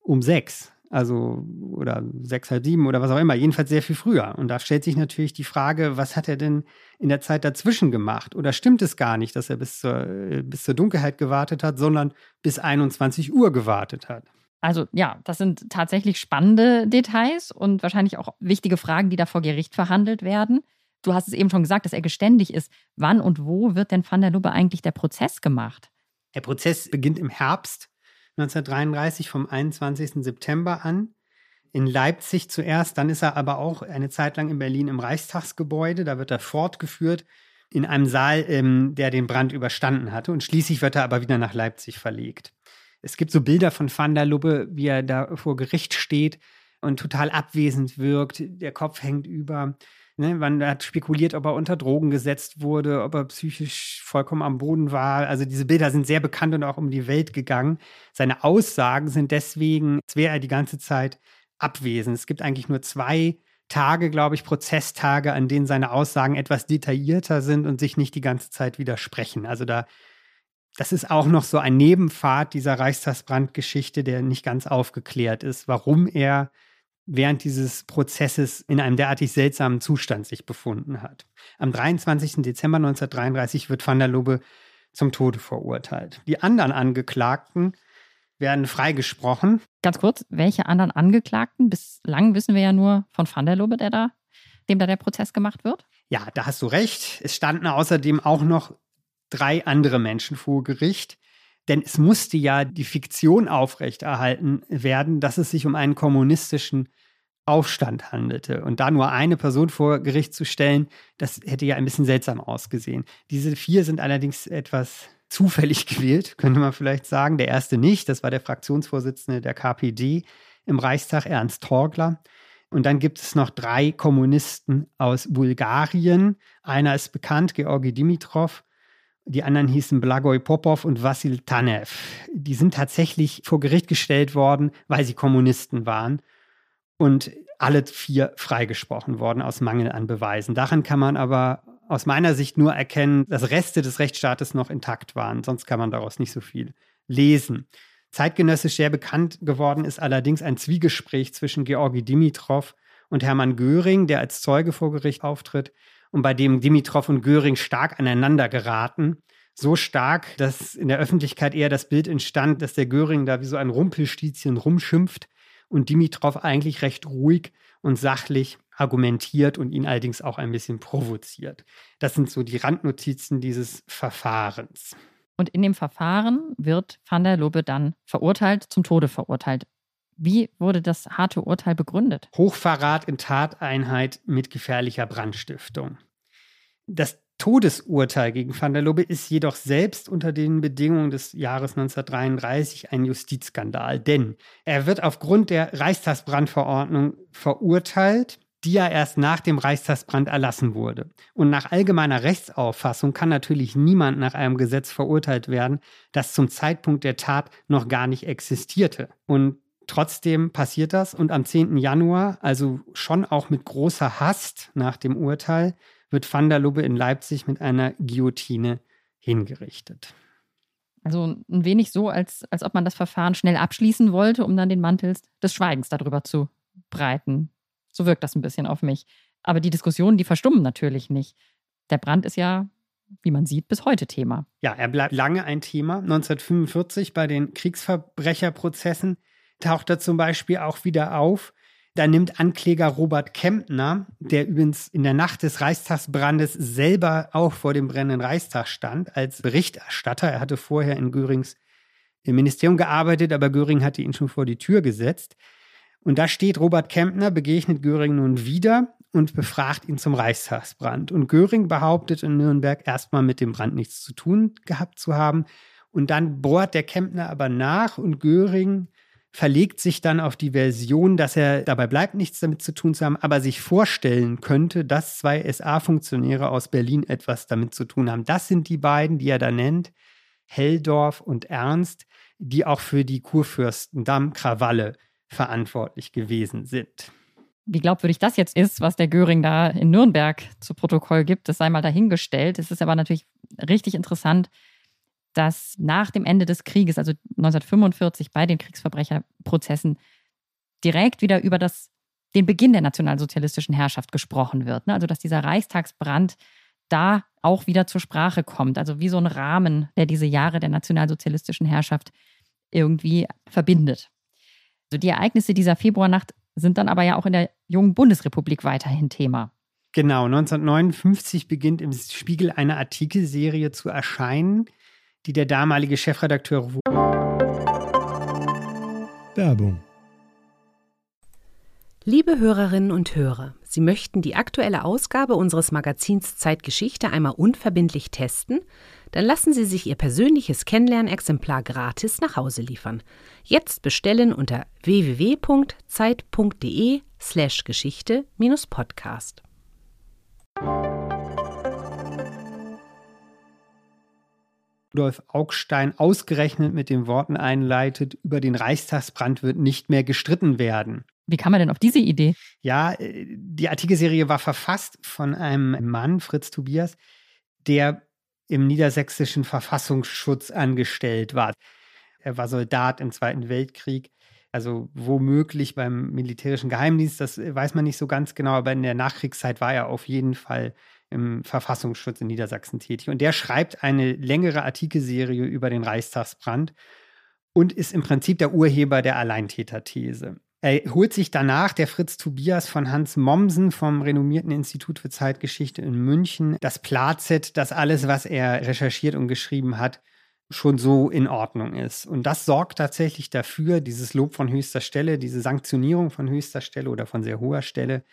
um sechs. Also, oder sechs, halb sieben oder was auch immer. Jedenfalls sehr viel früher. Und da stellt sich natürlich die Frage, was hat er denn in der Zeit dazwischen gemacht? Oder stimmt es gar nicht, dass er bis zur, bis zur Dunkelheit gewartet hat, sondern bis 21 Uhr gewartet hat? Also ja, das sind tatsächlich spannende Details und wahrscheinlich auch wichtige Fragen, die da vor Gericht verhandelt werden. Du hast es eben schon gesagt, dass er geständig ist. Wann und wo wird denn Van der Lubbe eigentlich der Prozess gemacht? Der Prozess beginnt im Herbst 1933 vom 21. September an. In Leipzig zuerst, dann ist er aber auch eine Zeit lang in Berlin im Reichstagsgebäude. Da wird er fortgeführt in einem Saal, ähm, der den Brand überstanden hatte. Und schließlich wird er aber wieder nach Leipzig verlegt. Es gibt so Bilder von Van der Lubbe, wie er da vor Gericht steht und total abwesend wirkt. Der Kopf hängt über. Ne, man hat spekuliert, ob er unter Drogen gesetzt wurde, ob er psychisch vollkommen am Boden war. Also diese Bilder sind sehr bekannt und auch um die Welt gegangen. Seine Aussagen sind deswegen, als wäre er die ganze Zeit abwesend. Es gibt eigentlich nur zwei Tage, glaube ich, Prozesstage, an denen seine Aussagen etwas detaillierter sind und sich nicht die ganze Zeit widersprechen. Also da, das ist auch noch so ein Nebenpfad dieser Reichstagsbrandgeschichte, der nicht ganz aufgeklärt ist, warum er während dieses Prozesses in einem derartig seltsamen Zustand sich befunden hat. Am 23. Dezember 1933 wird van der Lubbe zum Tode verurteilt. Die anderen Angeklagten werden freigesprochen. Ganz kurz, welche anderen Angeklagten? Bislang wissen wir ja nur von van der Lubbe, der da, dem da der Prozess gemacht wird. Ja, da hast du recht. Es standen außerdem auch noch drei andere Menschen vor Gericht. Denn es musste ja die Fiktion aufrechterhalten werden, dass es sich um einen kommunistischen Aufstand handelte. Und da nur eine Person vor Gericht zu stellen, das hätte ja ein bisschen seltsam ausgesehen. Diese vier sind allerdings etwas zufällig gewählt, könnte man vielleicht sagen. Der erste nicht, das war der Fraktionsvorsitzende der KPD im Reichstag, Ernst Torgler. Und dann gibt es noch drei Kommunisten aus Bulgarien. Einer ist bekannt, Georgi Dimitrov. Die anderen hießen Blagoj Popov und Vassil Tanev. Die sind tatsächlich vor Gericht gestellt worden, weil sie Kommunisten waren. Und alle vier freigesprochen worden aus Mangel an Beweisen. Daran kann man aber aus meiner Sicht nur erkennen, dass Reste des Rechtsstaates noch intakt waren. Sonst kann man daraus nicht so viel lesen. Zeitgenössisch sehr bekannt geworden ist allerdings ein Zwiegespräch zwischen Georgi Dimitrov und Hermann Göring, der als Zeuge vor Gericht auftritt und bei dem Dimitrov und Göring stark aneinander geraten. So stark, dass in der Öffentlichkeit eher das Bild entstand, dass der Göring da wie so ein Rumpelstizchen rumschimpft und Dimitrov eigentlich recht ruhig und sachlich argumentiert und ihn allerdings auch ein bisschen provoziert. Das sind so die Randnotizen dieses Verfahrens. Und in dem Verfahren wird van der Lubbe dann verurteilt, zum Tode verurteilt. Wie wurde das harte Urteil begründet? Hochverrat in Tateinheit mit gefährlicher Brandstiftung. Das Todesurteil gegen van der Lubbe ist jedoch selbst unter den Bedingungen des Jahres 1933 ein Justizskandal, denn er wird aufgrund der Reichstagsbrandverordnung verurteilt, die ja erst nach dem Reichstagsbrand erlassen wurde. Und nach allgemeiner Rechtsauffassung kann natürlich niemand nach einem Gesetz verurteilt werden, das zum Zeitpunkt der Tat noch gar nicht existierte. Und trotzdem passiert das und am 10. Januar, also schon auch mit großer Hast nach dem Urteil, wird Van der Lubbe in Leipzig mit einer Guillotine hingerichtet. Also ein wenig so, als, als ob man das Verfahren schnell abschließen wollte, um dann den Mantel des Schweigens darüber zu breiten. So wirkt das ein bisschen auf mich. Aber die Diskussionen, die verstummen natürlich nicht. Der Brand ist ja, wie man sieht, bis heute Thema. Ja, er bleibt lange ein Thema. 1945 bei den Kriegsverbrecherprozessen taucht er zum Beispiel auch wieder auf. Da nimmt Ankläger Robert Kempner, der übrigens in der Nacht des Reichstagsbrandes selber auch vor dem brennenden Reichstag stand, als Berichterstatter. Er hatte vorher in Görings im Ministerium gearbeitet, aber Göring hatte ihn schon vor die Tür gesetzt. Und da steht Robert Kempner, begegnet Göring nun wieder und befragt ihn zum Reichstagsbrand. Und Göring behauptet in Nürnberg erstmal mit dem Brand nichts zu tun gehabt zu haben. Und dann bohrt der Kempner aber nach und Göring verlegt sich dann auf die Version, dass er dabei bleibt, nichts damit zu tun zu haben, aber sich vorstellen könnte, dass zwei SA-Funktionäre aus Berlin etwas damit zu tun haben. Das sind die beiden, die er da nennt, Helldorf und Ernst, die auch für die Kurfürstendamm-Krawalle verantwortlich gewesen sind. Wie glaubwürdig das jetzt ist, was der Göring da in Nürnberg zu Protokoll gibt, das sei mal dahingestellt. Es ist aber natürlich richtig interessant, dass nach dem Ende des Krieges, also 1945 bei den Kriegsverbrecherprozessen, direkt wieder über das, den Beginn der nationalsozialistischen Herrschaft gesprochen wird. Ne? Also dass dieser Reichstagsbrand da auch wieder zur Sprache kommt. Also wie so ein Rahmen, der diese Jahre der nationalsozialistischen Herrschaft irgendwie verbindet. Also die Ereignisse dieser Februarnacht sind dann aber ja auch in der jungen Bundesrepublik weiterhin Thema. Genau, 1959 beginnt im Spiegel eine Artikelserie zu erscheinen, die der damalige Chefredakteur Werbung. Liebe Hörerinnen und Hörer, Sie möchten die aktuelle Ausgabe unseres Magazins Zeitgeschichte einmal unverbindlich testen? Dann lassen Sie sich Ihr persönliches Kennenlernexemplar gratis nach Hause liefern. Jetzt bestellen unter www.zeit.de/slash Geschichte-Podcast. Rudolf Augstein ausgerechnet mit den Worten einleitet, über den Reichstagsbrand wird nicht mehr gestritten werden. Wie kam er denn auf diese Idee? Ja, äh, die Artikelserie war verfasst von einem Mann, Fritz Tobias, der im niedersächsischen Verfassungsschutz angestellt war. Er war Soldat im Zweiten Weltkrieg, also womöglich beim militärischen Geheimdienst, das weiß man nicht so ganz genau, aber in der Nachkriegszeit war er auf jeden Fall im Verfassungsschutz in Niedersachsen tätig. Und der schreibt eine längere Artikelserie über den Reichstagsbrand und ist im Prinzip der Urheber der Alleintäterthese. Er holt sich danach der Fritz Tobias von Hans Mommsen vom renommierten Institut für Zeitgeschichte in München das Plazet, dass alles, was er recherchiert und geschrieben hat, schon so in Ordnung ist. Und das sorgt tatsächlich dafür, dieses Lob von höchster Stelle, diese Sanktionierung von höchster Stelle oder von sehr hoher Stelle,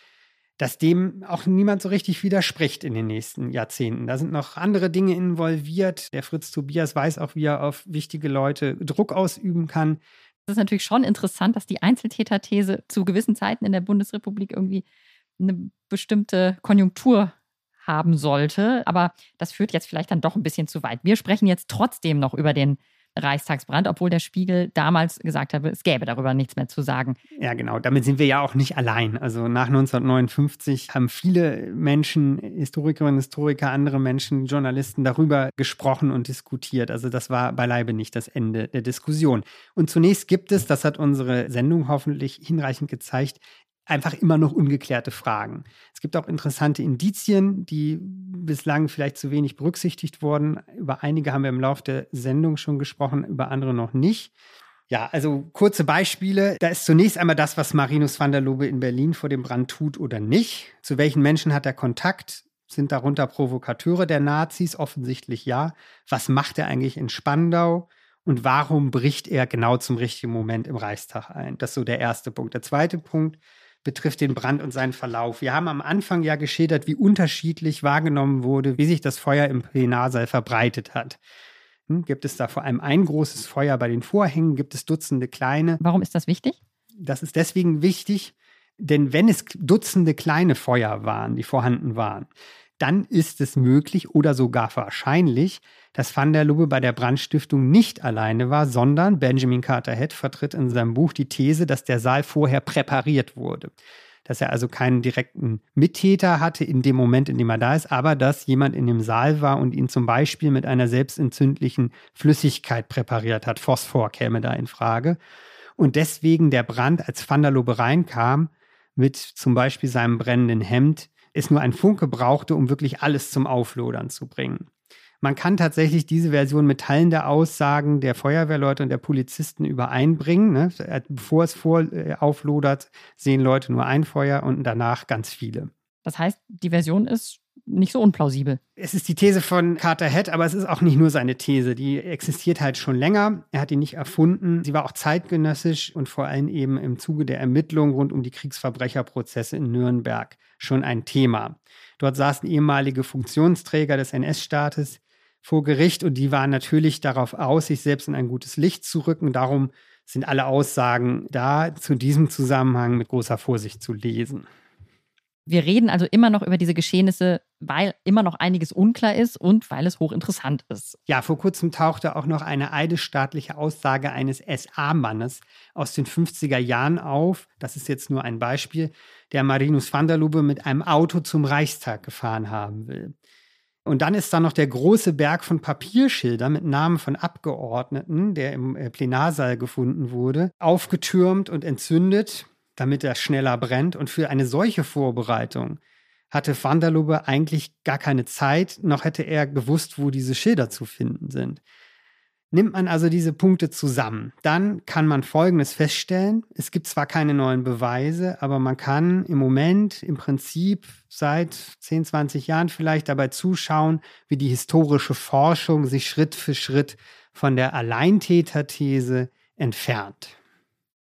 dass dem auch niemand so richtig widerspricht in den nächsten Jahrzehnten. Da sind noch andere Dinge involviert. Der Fritz Tobias weiß auch, wie er auf wichtige Leute Druck ausüben kann. Das ist natürlich schon interessant, dass die Einzeltäterthese zu gewissen Zeiten in der Bundesrepublik irgendwie eine bestimmte Konjunktur haben sollte. Aber das führt jetzt vielleicht dann doch ein bisschen zu weit. Wir sprechen jetzt trotzdem noch über den Reichstagsbrand, obwohl der Spiegel damals gesagt habe, es gäbe darüber nichts mehr zu sagen. Ja, genau. Damit sind wir ja auch nicht allein. Also nach 1959 haben viele Menschen, Historikerinnen, Historiker, andere Menschen, Journalisten darüber gesprochen und diskutiert. Also das war beileibe nicht das Ende der Diskussion. Und zunächst gibt es, das hat unsere Sendung hoffentlich hinreichend gezeigt, einfach immer noch ungeklärte Fragen. Es gibt auch interessante Indizien, die bislang vielleicht zu wenig berücksichtigt wurden. Über einige haben wir im Laufe der Sendung schon gesprochen, über andere noch nicht. Ja, also kurze Beispiele. Da ist zunächst einmal das, was Marinus van der Lobe in Berlin vor dem Brand tut oder nicht. Zu welchen Menschen hat er Kontakt? Sind darunter Provokateure der Nazis? Offensichtlich ja. Was macht er eigentlich in Spandau? Und warum bricht er genau zum richtigen Moment im Reichstag ein? Das ist so der erste Punkt. Der zweite Punkt, betrifft den Brand und seinen Verlauf. Wir haben am Anfang ja geschildert, wie unterschiedlich wahrgenommen wurde, wie sich das Feuer im Plenarsaal verbreitet hat. Hm, gibt es da vor allem ein großes Feuer bei den Vorhängen? Gibt es Dutzende kleine? Warum ist das wichtig? Das ist deswegen wichtig, denn wenn es Dutzende kleine Feuer waren, die vorhanden waren, dann ist es möglich oder sogar wahrscheinlich, dass Van der Lubbe bei der Brandstiftung nicht alleine war, sondern Benjamin Carter Head vertritt in seinem Buch die These, dass der Saal vorher präpariert wurde. Dass er also keinen direkten Mittäter hatte in dem Moment, in dem er da ist, aber dass jemand in dem Saal war und ihn zum Beispiel mit einer selbstentzündlichen Flüssigkeit präpariert hat. Phosphor käme da in Frage. Und deswegen der Brand, als Van der Lubbe reinkam, mit zum Beispiel seinem brennenden Hemd, es nur ein Funke brauchte, um wirklich alles zum Auflodern zu bringen. Man kann tatsächlich diese Version mit Teilen der Aussagen der Feuerwehrleute und der Polizisten übereinbringen. Ne? Bevor es vor äh, auflodert, sehen Leute nur ein Feuer und danach ganz viele. Das heißt, die Version ist nicht so unplausibel. Es ist die These von Carter Head, aber es ist auch nicht nur seine These. Die existiert halt schon länger. Er hat die nicht erfunden. Sie war auch zeitgenössisch und vor allem eben im Zuge der Ermittlungen rund um die Kriegsverbrecherprozesse in Nürnberg schon ein Thema. Dort saßen ehemalige Funktionsträger des NS-Staates vor Gericht und die waren natürlich darauf aus, sich selbst in ein gutes Licht zu rücken. Darum sind alle Aussagen da zu diesem Zusammenhang mit großer Vorsicht zu lesen. Wir reden also immer noch über diese Geschehnisse, weil immer noch einiges unklar ist und weil es hochinteressant ist. Ja, vor kurzem tauchte auch noch eine eidesstaatliche Aussage eines SA-Mannes aus den 50er Jahren auf. Das ist jetzt nur ein Beispiel, der Marinus van der Lubbe mit einem Auto zum Reichstag gefahren haben will. Und dann ist da noch der große Berg von Papierschildern mit Namen von Abgeordneten, der im äh, Plenarsaal gefunden wurde, aufgetürmt und entzündet damit er schneller brennt. Und für eine solche Vorbereitung hatte Van der Lubbe eigentlich gar keine Zeit, noch hätte er gewusst, wo diese Schilder zu finden sind. Nimmt man also diese Punkte zusammen, dann kann man Folgendes feststellen. Es gibt zwar keine neuen Beweise, aber man kann im Moment im Prinzip seit 10, 20 Jahren vielleicht dabei zuschauen, wie die historische Forschung sich Schritt für Schritt von der Alleintäterthese entfernt.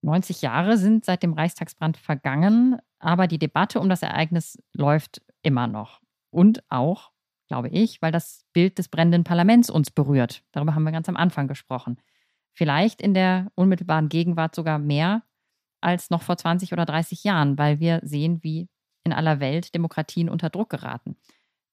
90 Jahre sind seit dem Reichstagsbrand vergangen, aber die Debatte um das Ereignis läuft immer noch. Und auch, glaube ich, weil das Bild des brennenden Parlaments uns berührt. Darüber haben wir ganz am Anfang gesprochen. Vielleicht in der unmittelbaren Gegenwart sogar mehr als noch vor 20 oder 30 Jahren, weil wir sehen, wie in aller Welt Demokratien unter Druck geraten.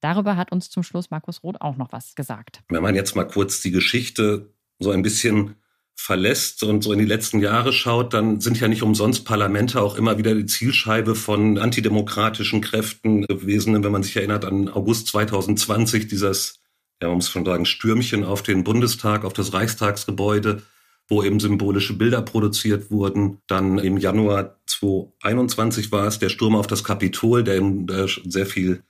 Darüber hat uns zum Schluss Markus Roth auch noch was gesagt. Wenn man jetzt mal kurz die Geschichte so ein bisschen verlässt und so in die letzten Jahre schaut, dann sind ja nicht umsonst Parlamente auch immer wieder die Zielscheibe von antidemokratischen Kräften gewesen. Wenn man sich erinnert an August 2020, dieses, ja, man muss schon sagen, Stürmchen auf den Bundestag, auf das Reichstagsgebäude, wo eben symbolische Bilder produziert wurden. Dann im Januar 2021 war es der Sturm auf das Kapitol, der eben sehr viel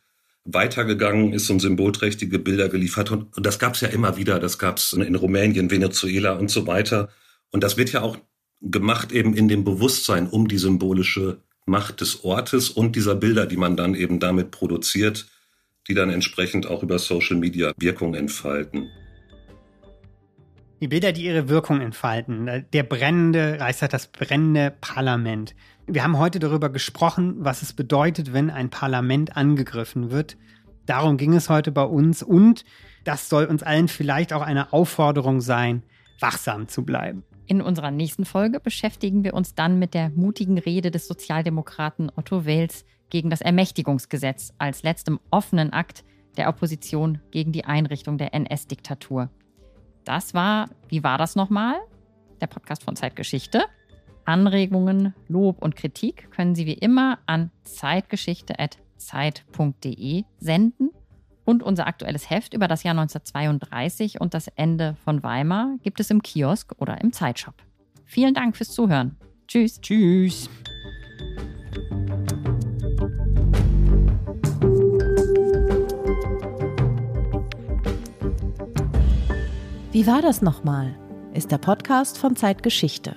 weitergegangen ist und symbolträchtige Bilder geliefert. Und, das gab es ja immer wieder. Das gab es in Rumänien, Venezuela und so weiter. Und das wird ja auch gemacht eben in dem Bewusstsein um die symbolische Macht des Ortes und dieser Bilder, die man dann eben damit produziert, die dann entsprechend auch über Social Media Wirkung entfalten. Die Bilder, die ihre Wirkung entfalten. Der brennende Reichstag, das brennende Parlament. Wir haben heute darüber gesprochen, was es bedeutet, wenn ein Parlament angegriffen wird. Darum ging es heute bei uns und das soll uns allen vielleicht auch eine Aufforderung sein, wachsam zu bleiben. In unserer nächsten Folge beschäftigen wir uns dann mit der mutigen Rede des Sozialdemokraten Otto Wels gegen das Ermächtigungsgesetz als letztem offenen Akt der Opposition gegen die Einrichtung der NS-Diktatur. Das war, wie war das nochmal? Der Podcast von Zeitgeschichte. Anregungen, Lob und Kritik können Sie wie immer an zeitgeschichte.zeit.de senden. Und unser aktuelles Heft über das Jahr 1932 und das Ende von Weimar gibt es im Kiosk oder im Zeitshop. Vielen Dank fürs Zuhören. Tschüss. Tschüss. Wie war das nochmal? Ist der Podcast von Zeitgeschichte,